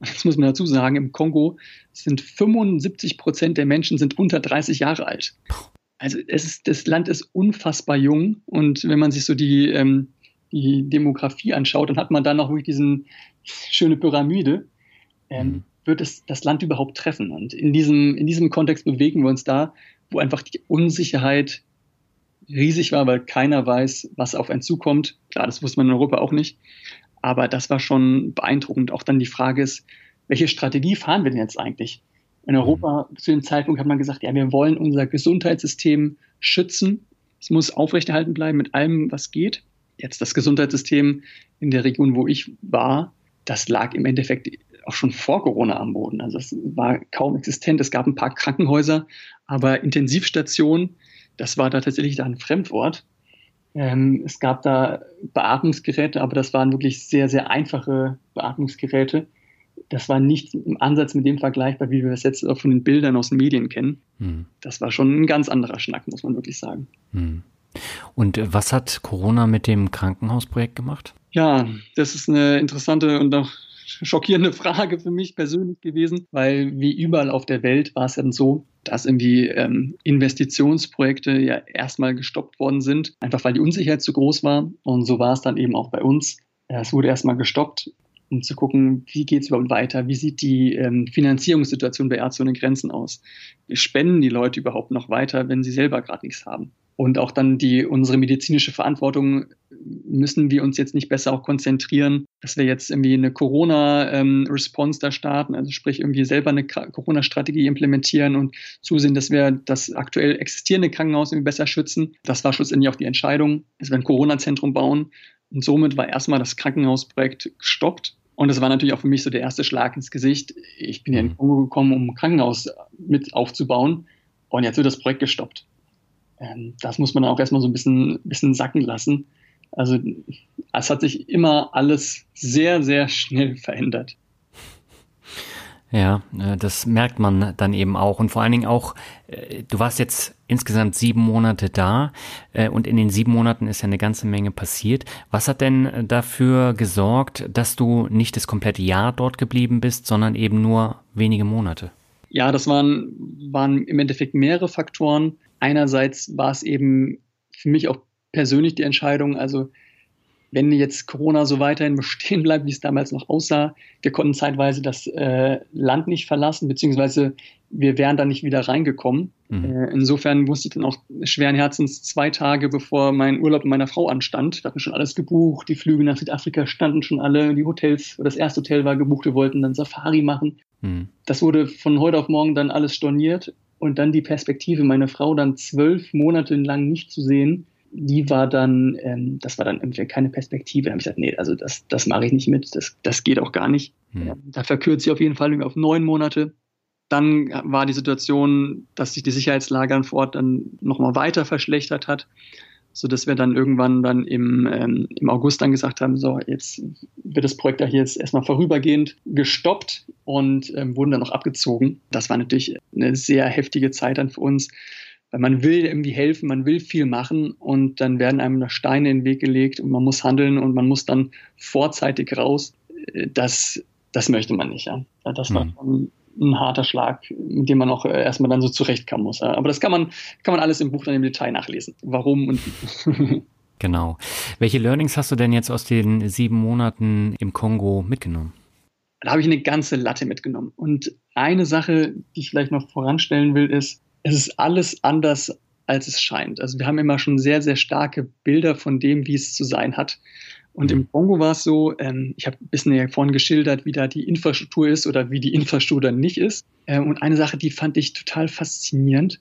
Und jetzt muss man dazu sagen, im Kongo sind 75 Prozent der Menschen sind unter 30 Jahre alt. Also ist, das Land ist unfassbar jung und wenn man sich so die, ähm, die Demografie anschaut, dann hat man da noch wirklich diesen schöne Pyramide. Ähm, mhm. Wird es das Land überhaupt treffen? Und in diesem, in diesem Kontext bewegen wir uns da, wo einfach die Unsicherheit riesig war, weil keiner weiß, was auf einen zukommt. Klar, das wusste man in Europa auch nicht. Aber das war schon beeindruckend. Auch dann die Frage ist, welche Strategie fahren wir denn jetzt eigentlich? In Europa zu dem Zeitpunkt hat man gesagt, ja, wir wollen unser Gesundheitssystem schützen. Es muss aufrechterhalten bleiben mit allem, was geht. Jetzt das Gesundheitssystem in der Region, wo ich war, das lag im Endeffekt auch schon vor Corona am Boden. Also es war kaum existent. Es gab ein paar Krankenhäuser, aber Intensivstationen, das war da tatsächlich ein Fremdwort. Ähm, es gab da Beatmungsgeräte, aber das waren wirklich sehr, sehr einfache Beatmungsgeräte. Das war nicht im Ansatz mit dem vergleichbar, wie wir es jetzt auch von den Bildern aus den Medien kennen. Hm. Das war schon ein ganz anderer Schnack, muss man wirklich sagen. Hm. Und äh, was hat Corona mit dem Krankenhausprojekt gemacht? Ja, das ist eine interessante und auch schockierende [LAUGHS] Frage für mich persönlich gewesen, weil wie überall auf der Welt war es dann so, dass irgendwie ähm, Investitionsprojekte ja erstmal gestoppt worden sind, einfach weil die Unsicherheit zu groß war. Und so war es dann eben auch bei uns. Es wurde erstmal gestoppt, um zu gucken, wie geht es überhaupt weiter, wie sieht die ähm, Finanzierungssituation bei Ärzte ohne Grenzen aus. Spenden die Leute überhaupt noch weiter, wenn sie selber gerade nichts haben? Und auch dann die, unsere medizinische Verantwortung müssen wir uns jetzt nicht besser auch konzentrieren, dass wir jetzt irgendwie eine Corona-Response ähm, da starten, also sprich irgendwie selber eine Corona-Strategie implementieren und zusehen, dass wir das aktuell existierende Krankenhaus irgendwie besser schützen. Das war schlussendlich auch die Entscheidung, dass wir ein Corona-Zentrum bauen. Und somit war erstmal das Krankenhausprojekt gestoppt. Und das war natürlich auch für mich so der erste Schlag ins Gesicht. Ich bin ja in mhm. Kongo gekommen, um ein Krankenhaus mit aufzubauen. Und jetzt wird das Projekt gestoppt ähm, das muss man auch erstmal so ein bisschen, bisschen sacken lassen. Also es hat sich immer alles sehr, sehr schnell verändert. Ja, äh, das merkt man dann eben auch. Und vor allen Dingen auch, äh, du warst jetzt insgesamt sieben Monate da äh, und in den sieben Monaten ist ja eine ganze Menge passiert. Was hat denn dafür gesorgt, dass du nicht das komplette Jahr dort geblieben bist, sondern eben nur wenige Monate? Ja, das waren, waren im Endeffekt mehrere Faktoren. Einerseits war es eben für mich auch persönlich die Entscheidung, also wenn jetzt Corona so weiterhin [LAUGHS] bestehen bleibt, wie es damals noch aussah, wir konnten zeitweise das äh, Land nicht verlassen, beziehungsweise wir wären da nicht wieder reingekommen. Mhm. Äh, insofern wusste ich dann auch schweren Herzens zwei Tage, bevor mein Urlaub mit meiner Frau anstand. Wir hatten schon alles gebucht, die Flüge nach Südafrika standen schon alle, die Hotels, das erste Hotel war gebucht, wir wollten dann Safari machen. Mhm. Das wurde von heute auf morgen dann alles storniert und dann die Perspektive, meine Frau dann zwölf Monate lang nicht zu sehen, die war dann, ähm, das war dann irgendwie keine Perspektive. Da habe ich gesagt, nee, also das, das mache ich nicht mit, das, das geht auch gar nicht. Hm. Da verkürzt sie auf jeden Fall auf neun Monate. Dann war die Situation, dass sich die Sicherheitslage vor Ort dann nochmal weiter verschlechtert hat so dass wir dann irgendwann dann im, ähm, im August dann gesagt haben, so jetzt wird das Projekt da hier jetzt erstmal vorübergehend gestoppt und ähm, wurden dann noch abgezogen. Das war natürlich eine sehr heftige Zeit dann für uns, weil man will irgendwie helfen, man will viel machen und dann werden einem da Steine in den Weg gelegt und man muss handeln und man muss dann vorzeitig raus. Das das möchte man nicht, ja. Das war mhm. Ein harter Schlag, mit dem man auch äh, erstmal dann so zurechtkommen muss. Aber das kann man, kann man alles im Buch dann im Detail nachlesen. Warum und wie. [LAUGHS] Genau. Welche Learnings hast du denn jetzt aus den sieben Monaten im Kongo mitgenommen? Da habe ich eine ganze Latte mitgenommen. Und eine Sache, die ich vielleicht noch voranstellen will, ist, es ist alles anders, als es scheint. Also wir haben immer schon sehr, sehr starke Bilder von dem, wie es zu sein hat. Und im Kongo war es so, ähm, ich habe ein bisschen ja vorhin geschildert, wie da die Infrastruktur ist oder wie die Infrastruktur dann nicht ist. Ähm, und eine Sache, die fand ich total faszinierend.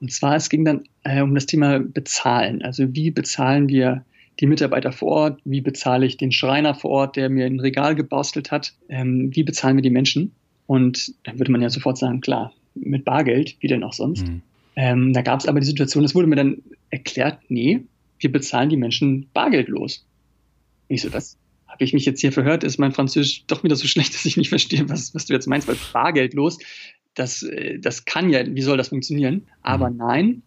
Und zwar, es ging dann äh, um das Thema Bezahlen. Also wie bezahlen wir die Mitarbeiter vor Ort? Wie bezahle ich den Schreiner vor Ort, der mir ein Regal gebastelt hat? Ähm, wie bezahlen wir die Menschen? Und dann würde man ja sofort sagen, klar, mit Bargeld, wie denn auch sonst. Mhm. Ähm, da gab es aber die Situation, es wurde mir dann erklärt, nee, wir bezahlen die Menschen bargeldlos. Ich so, was habe ich mich jetzt hier verhört? Ist mein Französisch doch wieder so schlecht, [LAUGHS] dass ich nicht verstehe, was, was du jetzt meinst, weil bargeldlos, das, äh, das kann ja, wie soll das funktionieren? Aber mhm. nein,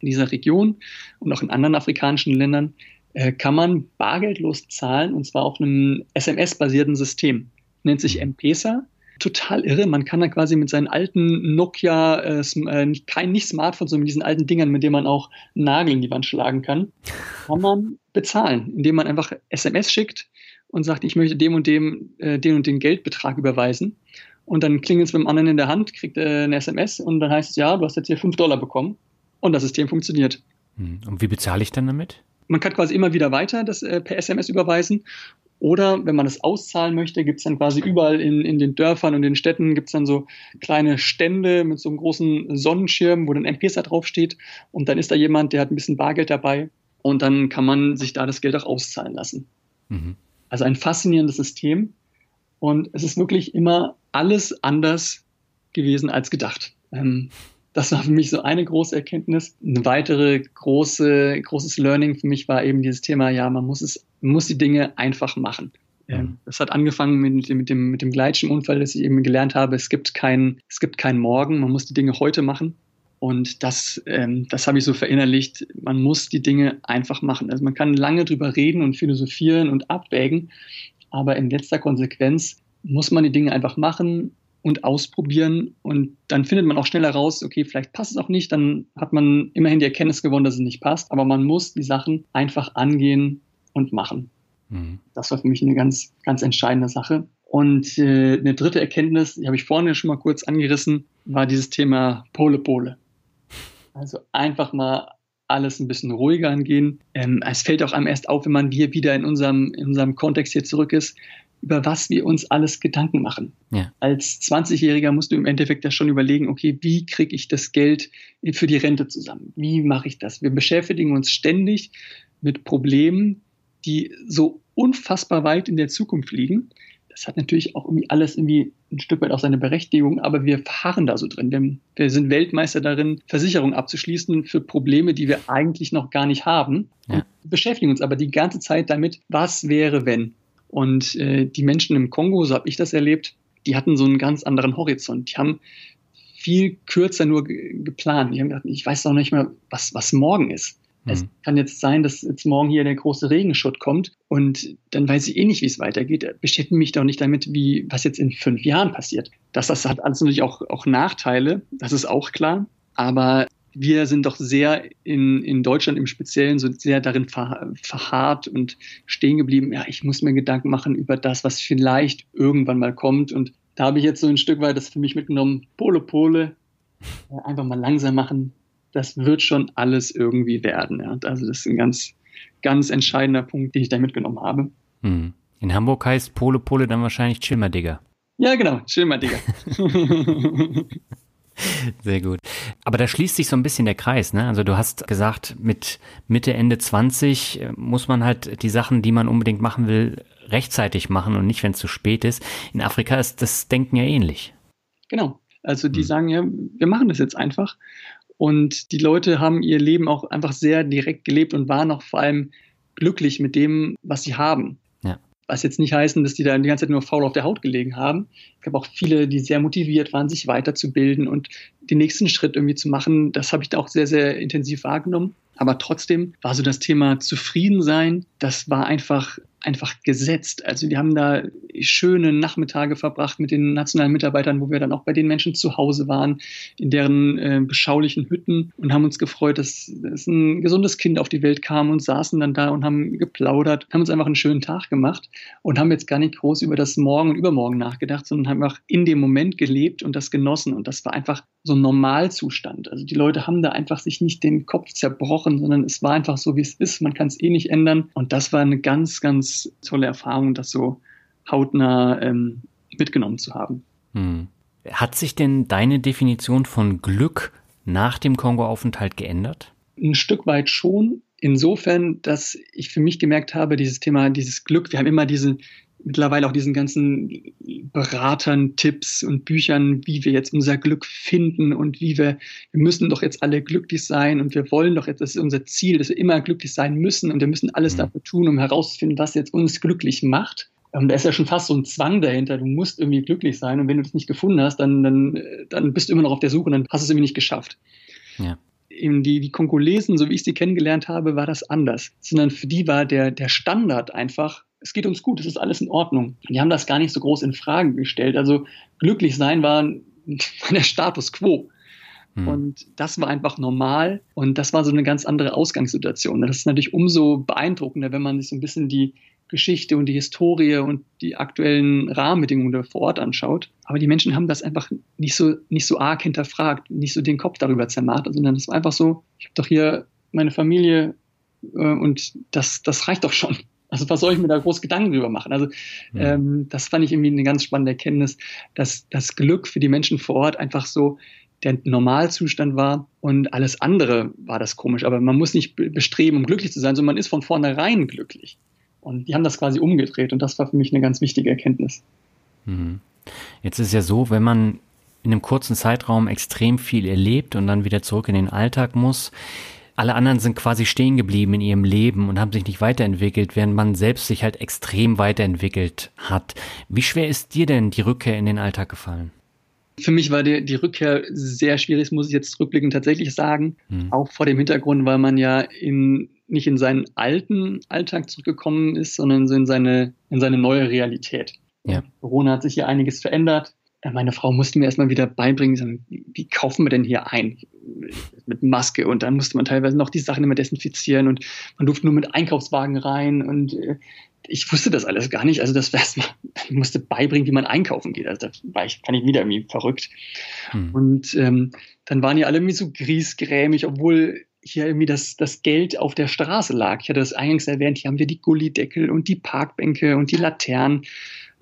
in dieser Region und auch in anderen afrikanischen Ländern äh, kann man bargeldlos zahlen und zwar auf einem SMS-basierten System. Nennt sich M-Pesa total irre. Man kann da quasi mit seinen alten Nokia, äh, äh, kein nicht Smartphone, sondern mit diesen alten Dingern, mit denen man auch einen Nagel in die Wand schlagen kann, [LAUGHS] kann man bezahlen, indem man einfach SMS schickt und sagt, ich möchte dem und dem äh, den und den Geldbetrag überweisen. Und dann klingelt es beim anderen in der Hand, kriegt äh, eine SMS und dann heißt es, ja, du hast jetzt hier fünf Dollar bekommen. Und das System funktioniert. Hm. Und wie bezahle ich dann damit? Man kann quasi immer wieder weiter das äh, per SMS überweisen oder wenn man es auszahlen möchte, gibt es dann quasi überall in, in den Dörfern und den Städten gibt es dann so kleine Stände mit so einem großen Sonnenschirm, wo dann M-Pesa draufsteht. Und dann ist da jemand, der hat ein bisschen Bargeld dabei. Und dann kann man sich da das Geld auch auszahlen lassen. Mhm. Also ein faszinierendes System. Und es ist wirklich immer alles anders gewesen als gedacht. Ähm, das war für mich so eine große Erkenntnis. Eine weitere große, großes Learning für mich war eben dieses Thema, ja, man muss es, man muss die Dinge einfach machen. Ähm, das hat angefangen mit, mit dem, mit dem Gleitschirmunfall, dass ich eben gelernt habe, es gibt kein, es gibt keinen Morgen, man muss die Dinge heute machen. Und das, ähm, das habe ich so verinnerlicht. Man muss die Dinge einfach machen. Also man kann lange drüber reden und philosophieren und abwägen, aber in letzter Konsequenz muss man die Dinge einfach machen und ausprobieren und dann findet man auch schneller raus, okay, vielleicht passt es auch nicht, dann hat man immerhin die Erkenntnis gewonnen, dass es nicht passt, aber man muss die Sachen einfach angehen und machen. Mhm. Das war für mich eine ganz, ganz entscheidende Sache. Und äh, eine dritte Erkenntnis, die habe ich vorhin schon mal kurz angerissen, war dieses Thema Pole-Pole. Also einfach mal alles ein bisschen ruhiger angehen. Ähm, es fällt auch einem erst auf, wenn man hier wieder in unserem, in unserem Kontext hier zurück ist, über was wir uns alles Gedanken machen. Ja. Als 20-Jähriger musst du im Endeffekt ja schon überlegen, okay, wie kriege ich das Geld für die Rente zusammen? Wie mache ich das? Wir beschäftigen uns ständig mit Problemen, die so unfassbar weit in der Zukunft liegen. Das hat natürlich auch irgendwie alles irgendwie ein Stück weit auch seine Berechtigung, aber wir verharren da so drin. Wir, wir sind Weltmeister darin, Versicherungen abzuschließen für Probleme, die wir eigentlich noch gar nicht haben. Ja. beschäftigen uns aber die ganze Zeit damit, was wäre, wenn? Und äh, die Menschen im Kongo, so habe ich das erlebt, die hatten so einen ganz anderen Horizont. Die haben viel kürzer nur geplant. Die haben gedacht, ich weiß noch nicht mehr, was, was morgen ist. Mhm. Es kann jetzt sein, dass jetzt morgen hier der große Regenschutt kommt und dann weiß ich eh nicht, wie es weitergeht. Beschäftige mich doch nicht damit, wie, was jetzt in fünf Jahren passiert. Das, das hat alles natürlich auch, auch Nachteile, das ist auch klar. Aber wir sind doch sehr in, in Deutschland im Speziellen so sehr darin ver, verharrt und stehen geblieben. Ja, ich muss mir Gedanken machen über das, was vielleicht irgendwann mal kommt. Und da habe ich jetzt so ein Stück weit das für mich mitgenommen. Pole, Pole. Einfach mal langsam machen. Das wird schon alles irgendwie werden. Ja. Also das ist ein ganz, ganz entscheidender Punkt, den ich da mitgenommen habe. Hm. In Hamburg heißt Pole, Pole dann wahrscheinlich Chilmerdigger. Ja, genau, Chilmerdigger. [LAUGHS] [LAUGHS] Sehr gut. Aber da schließt sich so ein bisschen der Kreis, ne? Also du hast gesagt, mit Mitte, Ende 20 äh, muss man halt die Sachen, die man unbedingt machen will, rechtzeitig machen und nicht, wenn es zu spät ist. In Afrika ist das Denken ja ähnlich. Genau. Also die hm. sagen ja, wir machen das jetzt einfach. Und die Leute haben ihr Leben auch einfach sehr direkt gelebt und waren auch vor allem glücklich mit dem, was sie haben. Was jetzt nicht heißen, dass die da die ganze Zeit nur faul auf der Haut gelegen haben. Ich habe auch viele, die sehr motiviert waren, sich weiterzubilden und den nächsten Schritt irgendwie zu machen. Das habe ich da auch sehr, sehr intensiv wahrgenommen. Aber trotzdem war so das Thema Zufriedensein, das war einfach einfach gesetzt. Also wir haben da schöne Nachmittage verbracht mit den nationalen Mitarbeitern, wo wir dann auch bei den Menschen zu Hause waren, in deren äh, beschaulichen Hütten und haben uns gefreut, dass, dass ein gesundes Kind auf die Welt kam und saßen dann da und haben geplaudert, haben uns einfach einen schönen Tag gemacht und haben jetzt gar nicht groß über das Morgen und Übermorgen nachgedacht, sondern haben einfach in dem Moment gelebt und das genossen und das war einfach so ein Normalzustand. Also die Leute haben da einfach sich nicht den Kopf zerbrochen, sondern es war einfach so, wie es ist. Man kann es eh nicht ändern und das war eine ganz, ganz ganz tolle Erfahrung, das so hautnah ähm, mitgenommen zu haben. Hm. Hat sich denn deine Definition von Glück nach dem Kongo-Aufenthalt geändert? Ein Stück weit schon. Insofern, dass ich für mich gemerkt habe, dieses Thema, dieses Glück, wir haben immer diese, mittlerweile auch diesen ganzen Beratern, Tipps und Büchern, wie wir jetzt unser Glück finden und wie wir, wir müssen doch jetzt alle glücklich sein und wir wollen doch jetzt, das ist unser Ziel, dass wir immer glücklich sein müssen und wir müssen alles mhm. dafür tun, um herauszufinden, was jetzt uns glücklich macht. Ähm, da ist ja schon fast so ein Zwang dahinter. Du musst irgendwie glücklich sein und wenn du das nicht gefunden hast, dann, dann, dann bist du immer noch auf der Suche und dann hast du es irgendwie nicht geschafft. Ja eben die, die Kongolesen, so wie ich sie kennengelernt habe, war das anders. Sondern für die war der, der Standard einfach, es geht uns gut, es ist alles in Ordnung. Die haben das gar nicht so groß in Frage gestellt. Also glücklich sein war [LAUGHS] der Status quo. Hm. Und das war einfach normal und das war so eine ganz andere Ausgangssituation. Das ist natürlich umso beeindruckender, wenn man sich so ein bisschen die Geschichte und die Historie und die aktuellen Rahmenbedingungen vor Ort anschaut. Aber die Menschen haben das einfach nicht so, nicht so arg hinterfragt, nicht so den Kopf darüber zermartert, sondern es war einfach so, ich habe doch hier meine Familie äh, und das, das reicht doch schon. Also was soll ich mir da groß Gedanken drüber machen? Also ähm, das fand ich irgendwie eine ganz spannende Erkenntnis, dass das Glück für die Menschen vor Ort einfach so der Normalzustand war und alles andere war das komisch. Aber man muss nicht bestreben, um glücklich zu sein, sondern man ist von vornherein glücklich. Und die haben das quasi umgedreht und das war für mich eine ganz wichtige Erkenntnis. Mhm. Jetzt ist es ja so, wenn man in einem kurzen Zeitraum extrem viel erlebt und dann wieder zurück in den Alltag muss, alle anderen sind quasi stehen geblieben in ihrem Leben und haben sich nicht weiterentwickelt, während man selbst sich halt extrem weiterentwickelt hat. Wie schwer ist dir denn die Rückkehr in den Alltag gefallen? Für mich war die, die Rückkehr sehr schwierig, das muss ich jetzt rückblickend tatsächlich sagen. Hm. Auch vor dem Hintergrund, weil man ja in, nicht in seinen alten Alltag zurückgekommen ist, sondern so in seine, in seine neue Realität. Ja. Corona hat sich hier einiges verändert. Meine Frau musste mir erstmal wieder beibringen, wie, wie kaufen wir denn hier ein? Mit Maske und dann musste man teilweise noch die Sachen immer desinfizieren und man durfte nur mit Einkaufswagen rein und äh, ich wusste das alles gar nicht. Also das wäre erstmal, ich [LAUGHS] musste beibringen, wie man einkaufen geht. Also da war ich, kann ich wieder irgendwie verrückt. Hm. Und ähm, dann waren die alle irgendwie so griesgrämig, obwohl hier irgendwie das, das Geld auf der Straße lag. Ich hatte das eingangs erwähnt, hier haben wir die Gullideckel und die Parkbänke und die Laternen.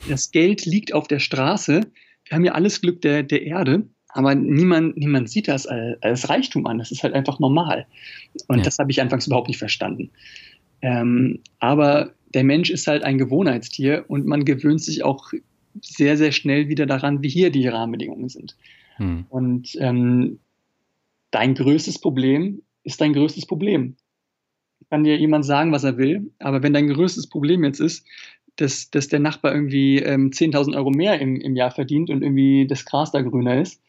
Das Geld liegt auf der Straße wir haben ja alles Glück der, der Erde, aber niemand, niemand sieht das als, als Reichtum an. Das ist halt einfach normal. Und ja. das habe ich anfangs überhaupt nicht verstanden. Ähm, aber der Mensch ist halt ein Gewohnheitstier und man gewöhnt sich auch sehr, sehr schnell wieder daran, wie hier die Rahmenbedingungen sind. Hm. Und ähm, dein größtes Problem ist dein größtes Problem. Kann dir jemand sagen, was er will, aber wenn dein größtes Problem jetzt ist, dass, dass der Nachbar irgendwie ähm, 10.000 Euro mehr im, im Jahr verdient und irgendwie das Gras da grüner ist,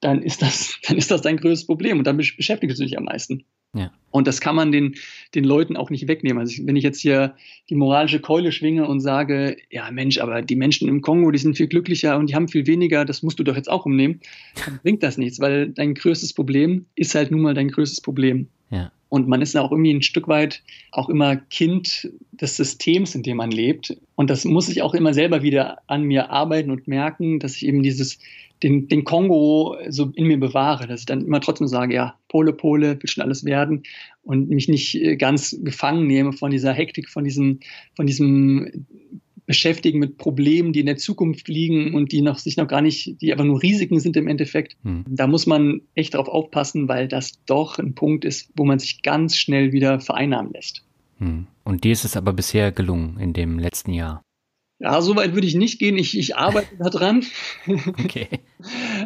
dann ist das, [LAUGHS] dann ist das dein größtes Problem und dann beschäftigst du dich am meisten. Ja. Und das kann man den, den Leuten auch nicht wegnehmen. Also wenn ich jetzt hier die moralische Keule schwinge und sage, ja Mensch, aber die Menschen im Kongo, die sind viel glücklicher und die haben viel weniger, das musst du doch jetzt auch umnehmen, dann bringt das nichts, weil dein größtes Problem ist halt nun mal dein größtes Problem. Ja. Und man ist auch irgendwie ein Stück weit auch immer Kind des Systems, in dem man lebt. Und das muss ich auch immer selber wieder an mir arbeiten und merken, dass ich eben dieses, den, den Kongo so in mir bewahre, dass ich dann immer trotzdem sage, ja, Pole, Pole, wird schon alles werden und mich nicht äh, ganz gefangen nehme von dieser Hektik, von diesem, von diesem beschäftigen mit Problemen, die in der Zukunft liegen und die noch sich noch gar nicht, die aber nur Risiken sind im Endeffekt. Hm. Da muss man echt darauf aufpassen, weil das doch ein Punkt ist, wo man sich ganz schnell wieder vereinnahmen lässt. Hm. Und dir ist es aber bisher gelungen in dem letzten Jahr. Ja, so weit würde ich nicht gehen. Ich, ich arbeite da dran. [LAUGHS] Okay.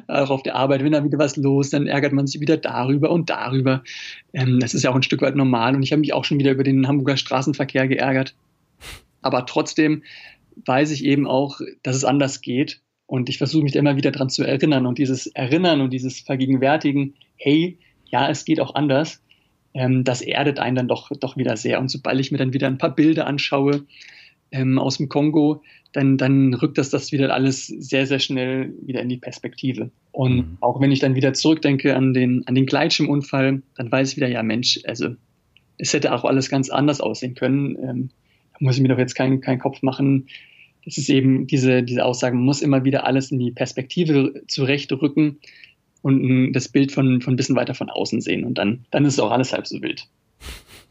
Auch auf der Arbeit, wenn da wieder was los, dann ärgert man sich wieder darüber und darüber. Ähm, das ist ja auch ein Stück weit normal. Und ich habe mich auch schon wieder über den Hamburger Straßenverkehr geärgert. Aber trotzdem weiß ich eben auch, dass es anders geht. Und ich versuche mich da immer wieder daran zu erinnern. Und dieses Erinnern und dieses Vergegenwärtigen, hey, ja, es geht auch anders, ähm, das erdet einen dann doch, doch wieder sehr. Und sobald ich mir dann wieder ein paar Bilder anschaue ähm, aus dem Kongo, dann, dann rückt das das wieder alles sehr, sehr schnell wieder in die Perspektive. Und mhm. auch wenn ich dann wieder zurückdenke an den, an den Gleitschirmunfall, dann weiß ich wieder, ja Mensch, also es hätte auch alles ganz anders aussehen können. Ähm, da muss ich mir doch jetzt keinen keinen Kopf machen. Das ist eben diese, diese Aussage, man muss immer wieder alles in die Perspektive zurechtrücken und das Bild von, von ein bisschen weiter von außen sehen. Und dann, dann ist es auch alles halb so wild.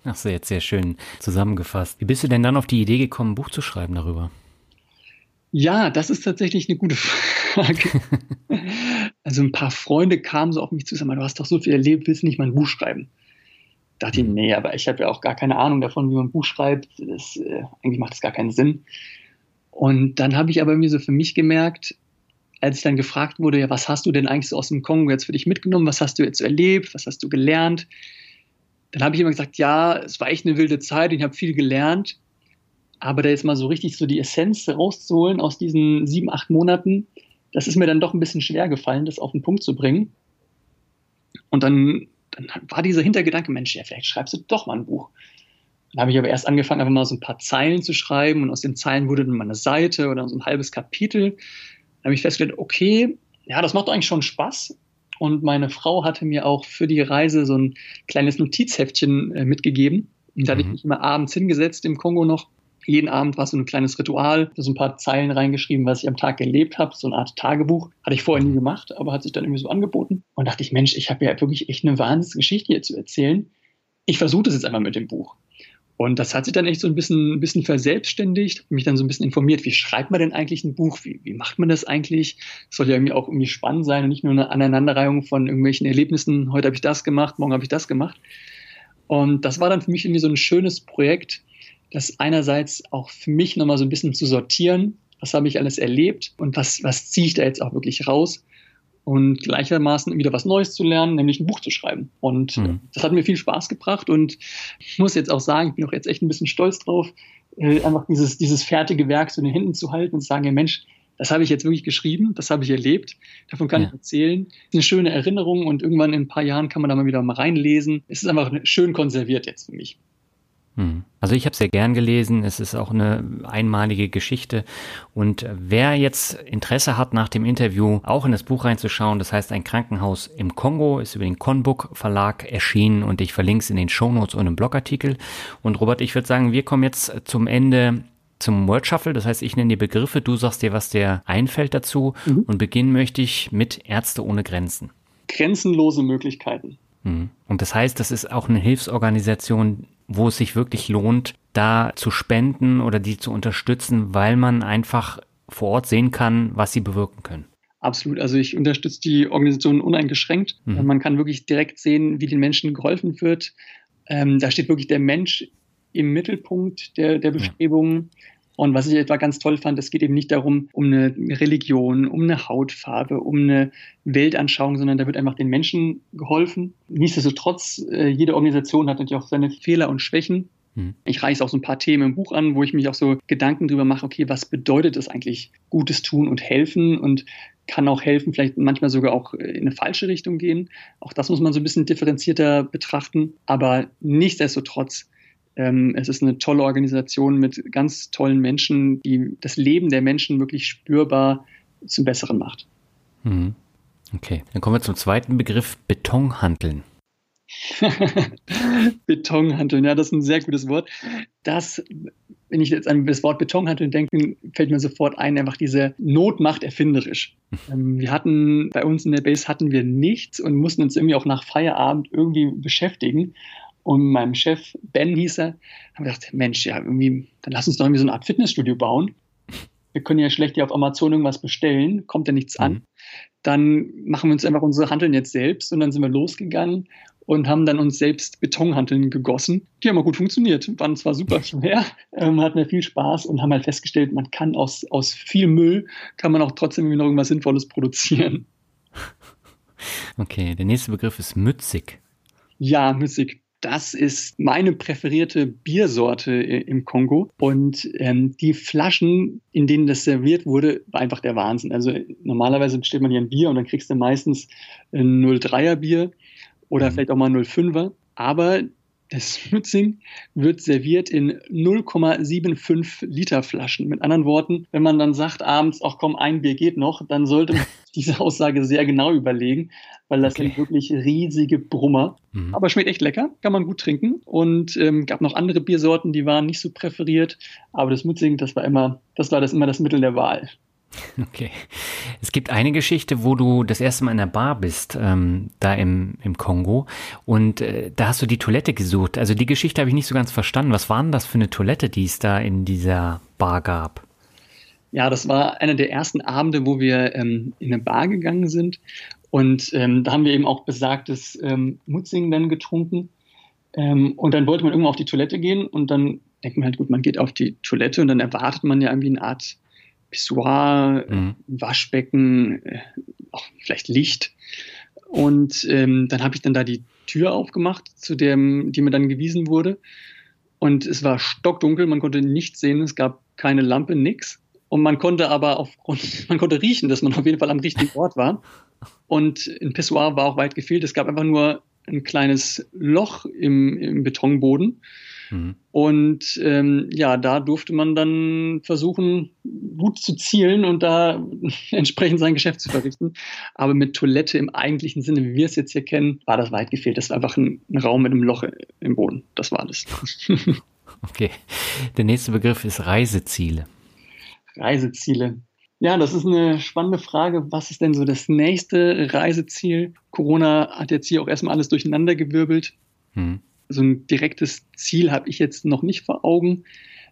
Ach so, jetzt sehr schön zusammengefasst. Wie bist du denn dann auf die Idee gekommen, ein Buch zu schreiben darüber? Ja, das ist tatsächlich eine gute Frage. [LAUGHS] also ein paar Freunde kamen so auf mich zu, sagen, du hast doch so viel erlebt, willst du nicht mal ein Buch schreiben? Da dachte ich, nee, aber ich habe ja auch gar keine Ahnung davon, wie man ein Buch schreibt. Das, äh, eigentlich macht das gar keinen Sinn. Und dann habe ich aber irgendwie so für mich gemerkt, als ich dann gefragt wurde, ja, was hast du denn eigentlich so aus dem Kongo jetzt für dich mitgenommen? Was hast du jetzt erlebt? Was hast du gelernt? Dann habe ich immer gesagt, ja, es war echt eine wilde Zeit, ich habe viel gelernt. Aber da jetzt mal so richtig so die Essenz rauszuholen aus diesen sieben, acht Monaten, das ist mir dann doch ein bisschen schwer gefallen, das auf den Punkt zu bringen. Und dann, dann war dieser Hintergedanke, Mensch, ja, vielleicht schreibst du doch mal ein Buch. Dann habe ich aber erst angefangen, einfach mal so ein paar Zeilen zu schreiben und aus den Zeilen wurde dann mal eine Seite oder so ein halbes Kapitel habe ich festgestellt, okay, ja, das macht eigentlich schon Spaß. Und meine Frau hatte mir auch für die Reise so ein kleines Notizheftchen äh, mitgegeben. Und da mhm. hatte ich mhm. mich immer abends hingesetzt im Kongo noch. Jeden Abend war so ein kleines Ritual, so ein paar Zeilen reingeschrieben, was ich am Tag erlebt habe, so eine Art Tagebuch. Hatte ich vorher nie gemacht, aber hat sich dann irgendwie so angeboten. Und dachte ich, Mensch, ich habe ja wirklich echt eine Wahnsinnsgeschichte hier zu erzählen. Ich versuche das jetzt einfach mit dem Buch. Und das hat sich dann echt so ein bisschen, ein bisschen verselbstständigt, mich dann so ein bisschen informiert, wie schreibt man denn eigentlich ein Buch, wie, wie macht man das eigentlich? Das soll ja irgendwie auch irgendwie spannend sein und nicht nur eine Aneinanderreihung von irgendwelchen Erlebnissen, heute habe ich das gemacht, morgen habe ich das gemacht. Und das war dann für mich irgendwie so ein schönes Projekt, das einerseits auch für mich nochmal so ein bisschen zu sortieren, was habe ich alles erlebt und was, was ziehe ich da jetzt auch wirklich raus und gleichermaßen wieder was Neues zu lernen, nämlich ein Buch zu schreiben. Und mhm. das hat mir viel Spaß gebracht und ich muss jetzt auch sagen, ich bin auch jetzt echt ein bisschen stolz drauf, äh, einfach dieses, dieses fertige Werk so in den Händen zu halten und zu sagen, ja Mensch, das habe ich jetzt wirklich geschrieben, das habe ich erlebt, davon kann ja. ich erzählen. Das ist eine schöne Erinnerung und irgendwann in ein paar Jahren kann man da mal wieder mal reinlesen. Es ist einfach schön konserviert jetzt für mich. Hm. Also ich habe sehr gern gelesen. Es ist auch eine einmalige Geschichte. Und wer jetzt Interesse hat, nach dem Interview auch in das Buch reinzuschauen, das heißt ein Krankenhaus im Kongo, ist über den Conbook Verlag erschienen und ich verlinke es in den Shownotes und im Blogartikel. Und Robert, ich würde sagen, wir kommen jetzt zum Ende zum Word Shuffle. Das heißt, ich nenne dir Begriffe, du sagst dir, was dir einfällt dazu. Mhm. Und beginnen möchte ich mit Ärzte ohne Grenzen. Grenzenlose Möglichkeiten. Mhm. Und das heißt, das ist auch eine Hilfsorganisation, wo es sich wirklich lohnt, da zu spenden oder die zu unterstützen, weil man einfach vor Ort sehen kann, was sie bewirken können. Absolut. Also ich unterstütze die Organisation uneingeschränkt. Mhm. Man kann wirklich direkt sehen, wie den Menschen geholfen wird. Ähm, da steht wirklich der Mensch im Mittelpunkt der, der Bestrebungen. Ja. Und was ich etwa ganz toll fand, es geht eben nicht darum, um eine Religion, um eine Hautfarbe, um eine Weltanschauung, sondern da wird einfach den Menschen geholfen. Nichtsdestotrotz, äh, jede Organisation hat natürlich auch seine Fehler und Schwächen. Hm. Ich reiche auch so ein paar Themen im Buch an, wo ich mich auch so Gedanken drüber mache, okay, was bedeutet es eigentlich, Gutes tun und helfen und kann auch helfen, vielleicht manchmal sogar auch in eine falsche Richtung gehen. Auch das muss man so ein bisschen differenzierter betrachten. Aber nichtsdestotrotz es ist eine tolle Organisation mit ganz tollen Menschen, die das Leben der Menschen wirklich spürbar zum Besseren macht. Mhm. Okay, dann kommen wir zum zweiten Begriff Betonhandeln. [LAUGHS] Betonhandeln, ja, das ist ein sehr gutes Wort. Das, wenn ich jetzt an das Wort Betonhandeln denke, fällt mir sofort ein, einfach diese Not macht erfinderisch. [LAUGHS] Ähm, wir hatten, bei uns in der Base hatten wir nichts und mussten uns irgendwie auch nach Feierabend irgendwie beschäftigen. Und meinem Chef, Ben hieß er, haben gedacht, Mensch, ja, irgendwie, dann lass uns doch irgendwie so eine Art Fitnessstudio bauen. Wir können ja schlecht hier auf Amazon irgendwas bestellen, kommt ja nichts an. Mhm. Dann machen wir uns einfach unsere Handeln jetzt selbst und dann sind wir losgegangen und haben dann uns selbst Betonhanteln gegossen. Die haben auch gut funktioniert, waren zwar super schwer, [LAUGHS] ähm, hatten wir viel Spaß und haben halt festgestellt, man kann aus, aus viel Müll, kann man auch trotzdem noch irgendwas Sinnvolles produzieren. [LAUGHS] Okay, der nächste Begriff ist mützig. Ja, mützig das ist meine präferierte Biersorte im Kongo. Und ähm, die Flaschen, in denen das serviert wurde, war einfach der Wahnsinn. Also normalerweise bestellt man hier ein Bier und dann kriegst du meistens ein 03er Bier oder mhm. vielleicht auch mal ein 05er. Aber das Schmutzing wird serviert in 0,75 Liter Flaschen. Mit anderen Worten, wenn man dann sagt abends, ach komm, ein Bier geht noch, dann sollte man [LAUGHS] diese Aussage sehr genau überlegen, weil das okay. sind wirklich riesige Brummer. Mhm. Aber schmeckt echt lecker, kann man gut trinken. Und ähm, gab noch andere Biersorten, die waren nicht so präferiert. Aber das Mutzing, das war immer, das war das immer das Mittel der Wahl. [LAUGHS] Okay. Es gibt eine Geschichte, wo du das erste Mal in der Bar bist, ähm, da im, im Kongo. Und äh, da hast du die Toilette gesucht. Also die Geschichte habe ich nicht so ganz verstanden. Was war denn das für eine Toilette, die es da in dieser Bar gab? Ja, das war einer der ersten Abende, wo wir ähm, in eine Bar gegangen sind. Und ähm, da haben wir eben auch besagtes ähm, Mutzing dann getrunken. Ähm, und dann wollte man irgendwo auf die Toilette gehen und dann denkt man halt, gut, man geht auf die Toilette und dann erwartet man ja irgendwie eine Art Pissoir, mhm. Waschbecken, äh, auch vielleicht Licht. Und ähm, dann habe ich dann da die Tür aufgemacht, zu dem, die mir dann gewiesen wurde. Und es war stockdunkel, man konnte nichts sehen, es gab keine Lampe, nix. Und man konnte aber aufgrund, [LAUGHS] man konnte riechen, dass man auf jeden Fall am richtigen Ort war. Und ein Pissoir war auch weit gefehlt. Es gab einfach nur ein kleines Loch im, im Betonboden. Mhm. Und ähm, ja, da durfte man dann versuchen, gut zu zielen und da [LAUGHS] entsprechend sein Geschäft zu verrichten. Aber mit Toilette im eigentlichen Sinne, wie wir es jetzt hier kennen, war das weit gefehlt. Das war einfach ein, ein Raum mit einem Loch im Boden. Das war alles. [LAUGHS] okay. Der nächste Begriff ist Reiseziele. Reiseziele. Ja, das ist eine spannende Frage. Was ist denn so das nächste Reiseziel? Corona hat jetzt hier auch erstmal alles durcheinandergewirbelt. Hm so ein direktes Ziel habe ich jetzt noch nicht vor Augen.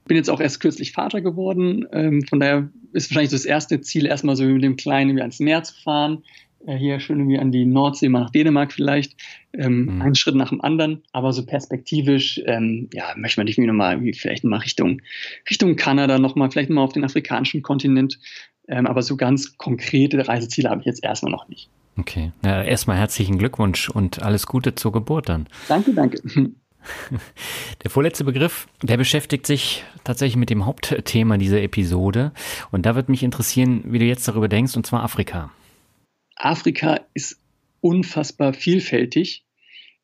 Bin jetzt auch erst kürzlich Vater geworden. Ähm, von daher ist wahrscheinlich das erste Ziel, erstmal so mit dem Kleinen wie ans Meer zu fahren. Äh, hier schön irgendwie an die Nordsee, mal nach Dänemark vielleicht. Ähm, mhm. Einen Schritt nach dem anderen. Aber so perspektivisch, ähm, ja, möchte man definitiv nochmal, vielleicht mal Richtung, Richtung Kanada nochmal, vielleicht mal auf den afrikanischen Kontinent. Ähm, aber so ganz konkrete Reiseziele habe ich jetzt erstmal noch nicht. Okay. Ja, erstmal herzlichen Glückwunsch und alles Gute zur Geburt dann. Danke, danke. [LAUGHS] Der vorletzte Begriff, der beschäftigt sich tatsächlich mit dem Hauptthema dieser Episode. Und da wird mich interessieren, wie du jetzt darüber denkst, und zwar Afrika. Afrika ist unfassbar vielfältig,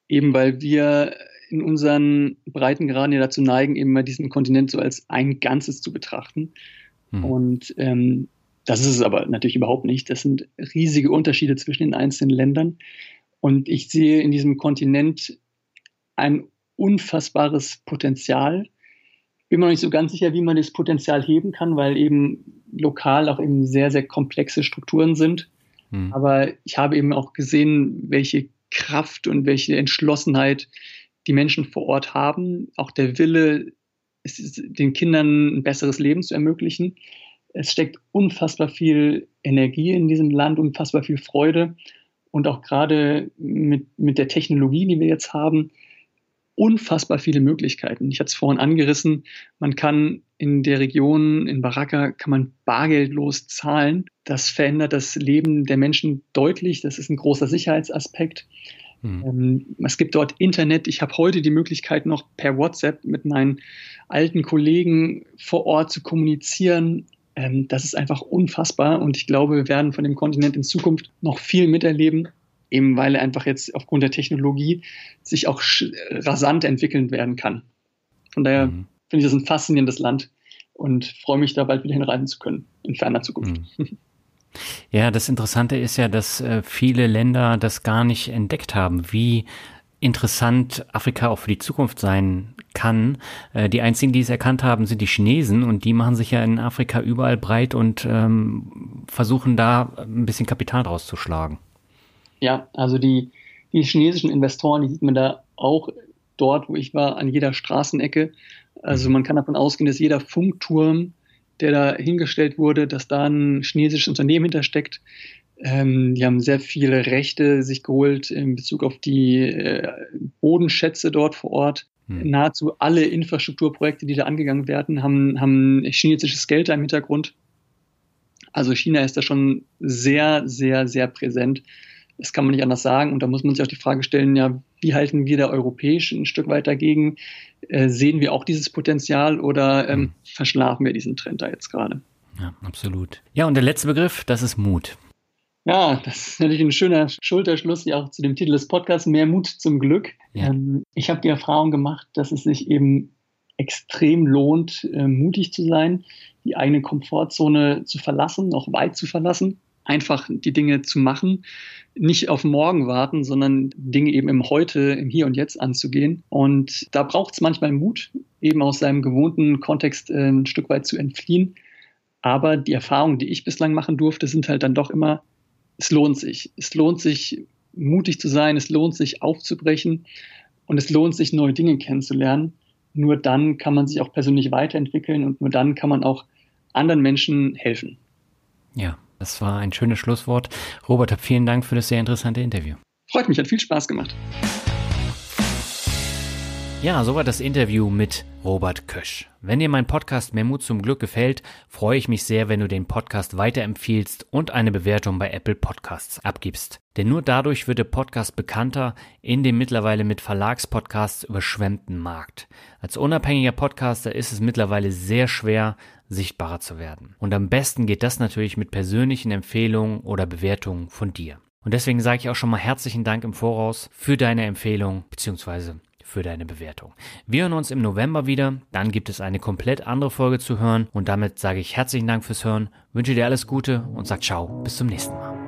eben weil wir in unseren Breitengraden ja dazu neigen, eben mal diesen Kontinent so als ein Ganzes zu betrachten. Hm. Und ähm, das ist es aber natürlich überhaupt nicht. Das sind riesige Unterschiede zwischen den einzelnen Ländern. Und ich sehe in diesem Kontinent ein unfassbares Potenzial. Bin mir noch nicht so ganz sicher, wie man das Potenzial heben kann, weil eben lokal auch eben sehr, sehr komplexe Strukturen sind. Hm. Aber ich habe eben auch gesehen, welche Kraft und welche Entschlossenheit die Menschen vor Ort haben. Auch der Wille, den Kindern ein besseres Leben zu ermöglichen es steckt unfassbar viel Energie in diesem Land, unfassbar viel Freude und auch gerade mit, mit der Technologie, die wir jetzt haben, unfassbar viele Möglichkeiten. Ich hatte es vorhin angerissen, man kann in der Region, in Baraka, kann man bargeldlos zahlen. Das verändert das Leben der Menschen deutlich. Das ist ein großer Sicherheitsaspekt. Mhm. es gibt dort Internet. Ich habe heute die Möglichkeit, noch per WhatsApp mit meinen alten Kollegen vor Ort zu kommunizieren, ähm, das ist einfach unfassbar und ich glaube, wir werden von dem Kontinent in Zukunft noch viel miterleben, eben weil er einfach jetzt aufgrund der Technologie sich auch rasant entwickeln werden kann. Von daher mhm. finde ich das ein faszinierendes Land und freue mich da bald wieder hinreisen zu können in ferner Zukunft. Mhm. Ja, das Interessante ist ja, dass äh, viele Länder das gar nicht entdeckt haben, wie interessant Afrika auch für die Zukunft sein kann. Äh, die einzigen, die es erkannt haben, sind die Chinesen und die machen sich ja in Afrika überall breit und ähm, versuchen da ein bisschen Kapital draus zu schlagen. Ja, also die, die chinesischen Investoren, die sieht man da auch dort, wo ich war, an jeder Straßenecke. Also mhm. man kann davon ausgehen, dass jeder Funkturm, der da hingestellt wurde, dass da ein chinesisches Unternehmen hintersteckt. Ähm, die haben sehr viele Rechte sich geholt in Bezug auf die äh, Bodenschätze dort vor Ort. Hm. Nahezu alle Infrastrukturprojekte, die da angegangen werden, haben, haben chinesisches Geld da im Hintergrund. Also China ist da schon sehr, sehr, sehr präsent. Das kann man nicht anders sagen. Und da muss man sich auch die Frage stellen, ja, wie halten wir da europäisch ein Stück weit dagegen? Äh, sehen wir auch dieses Potenzial oder ähm, hm. verschlafen wir diesen Trend da jetzt gerade? Ja, absolut. Ja, und der letzte Begriff, das ist Mut. Ja, das ist natürlich ein schöner Schulterschluss, wie auch zu dem Titel des Podcasts, Mehr Mut zum Glück. Ja. Ähm, ich habe die Erfahrung gemacht, dass es sich eben extrem lohnt, äh, mutig zu sein, die eigene Komfortzone zu verlassen, noch weit zu verlassen, einfach die Dinge zu machen, nicht auf morgen warten, sondern Dinge eben im Heute, im Hier und Jetzt anzugehen. Und da braucht es manchmal Mut, eben aus seinem gewohnten Kontext äh, ein Stück weit zu entfliehen. Aber die Erfahrungen, die ich bislang machen durfte, sind halt dann doch immer, es lohnt sich. Es lohnt sich, mutig zu sein, es lohnt sich, aufzubrechen und es lohnt sich, neue Dinge kennenzulernen. Nur dann kann man sich auch persönlich weiterentwickeln und nur dann kann man auch anderen Menschen helfen. Ja, das war ein schönes Schlusswort. Robert, vielen Dank für das sehr interessante Interview. Freut mich, hat viel Spaß gemacht. Ja, soweit das Interview mit Robert Kösch. Wenn dir mein Podcast Mut zum Glück gefällt, freue ich mich sehr, wenn du den Podcast weiterempfiehlst und eine Bewertung bei Apple Podcasts abgibst. Denn nur dadurch wird der Podcast bekannter in dem mittlerweile mit Verlagspodcasts überschwemmten Markt. Als unabhängiger Podcaster ist es mittlerweile sehr schwer, sichtbarer zu werden. Und am besten geht das natürlich mit persönlichen Empfehlungen oder Bewertungen von dir. Und deswegen sage ich auch schon mal herzlichen Dank im Voraus für deine Empfehlung bzw für deine Bewertung. Wir hören uns im November wieder, dann gibt es eine komplett andere Folge zu hören und damit sage ich herzlichen Dank fürs Hören, wünsche dir alles Gute und sag ciao, bis zum nächsten Mal.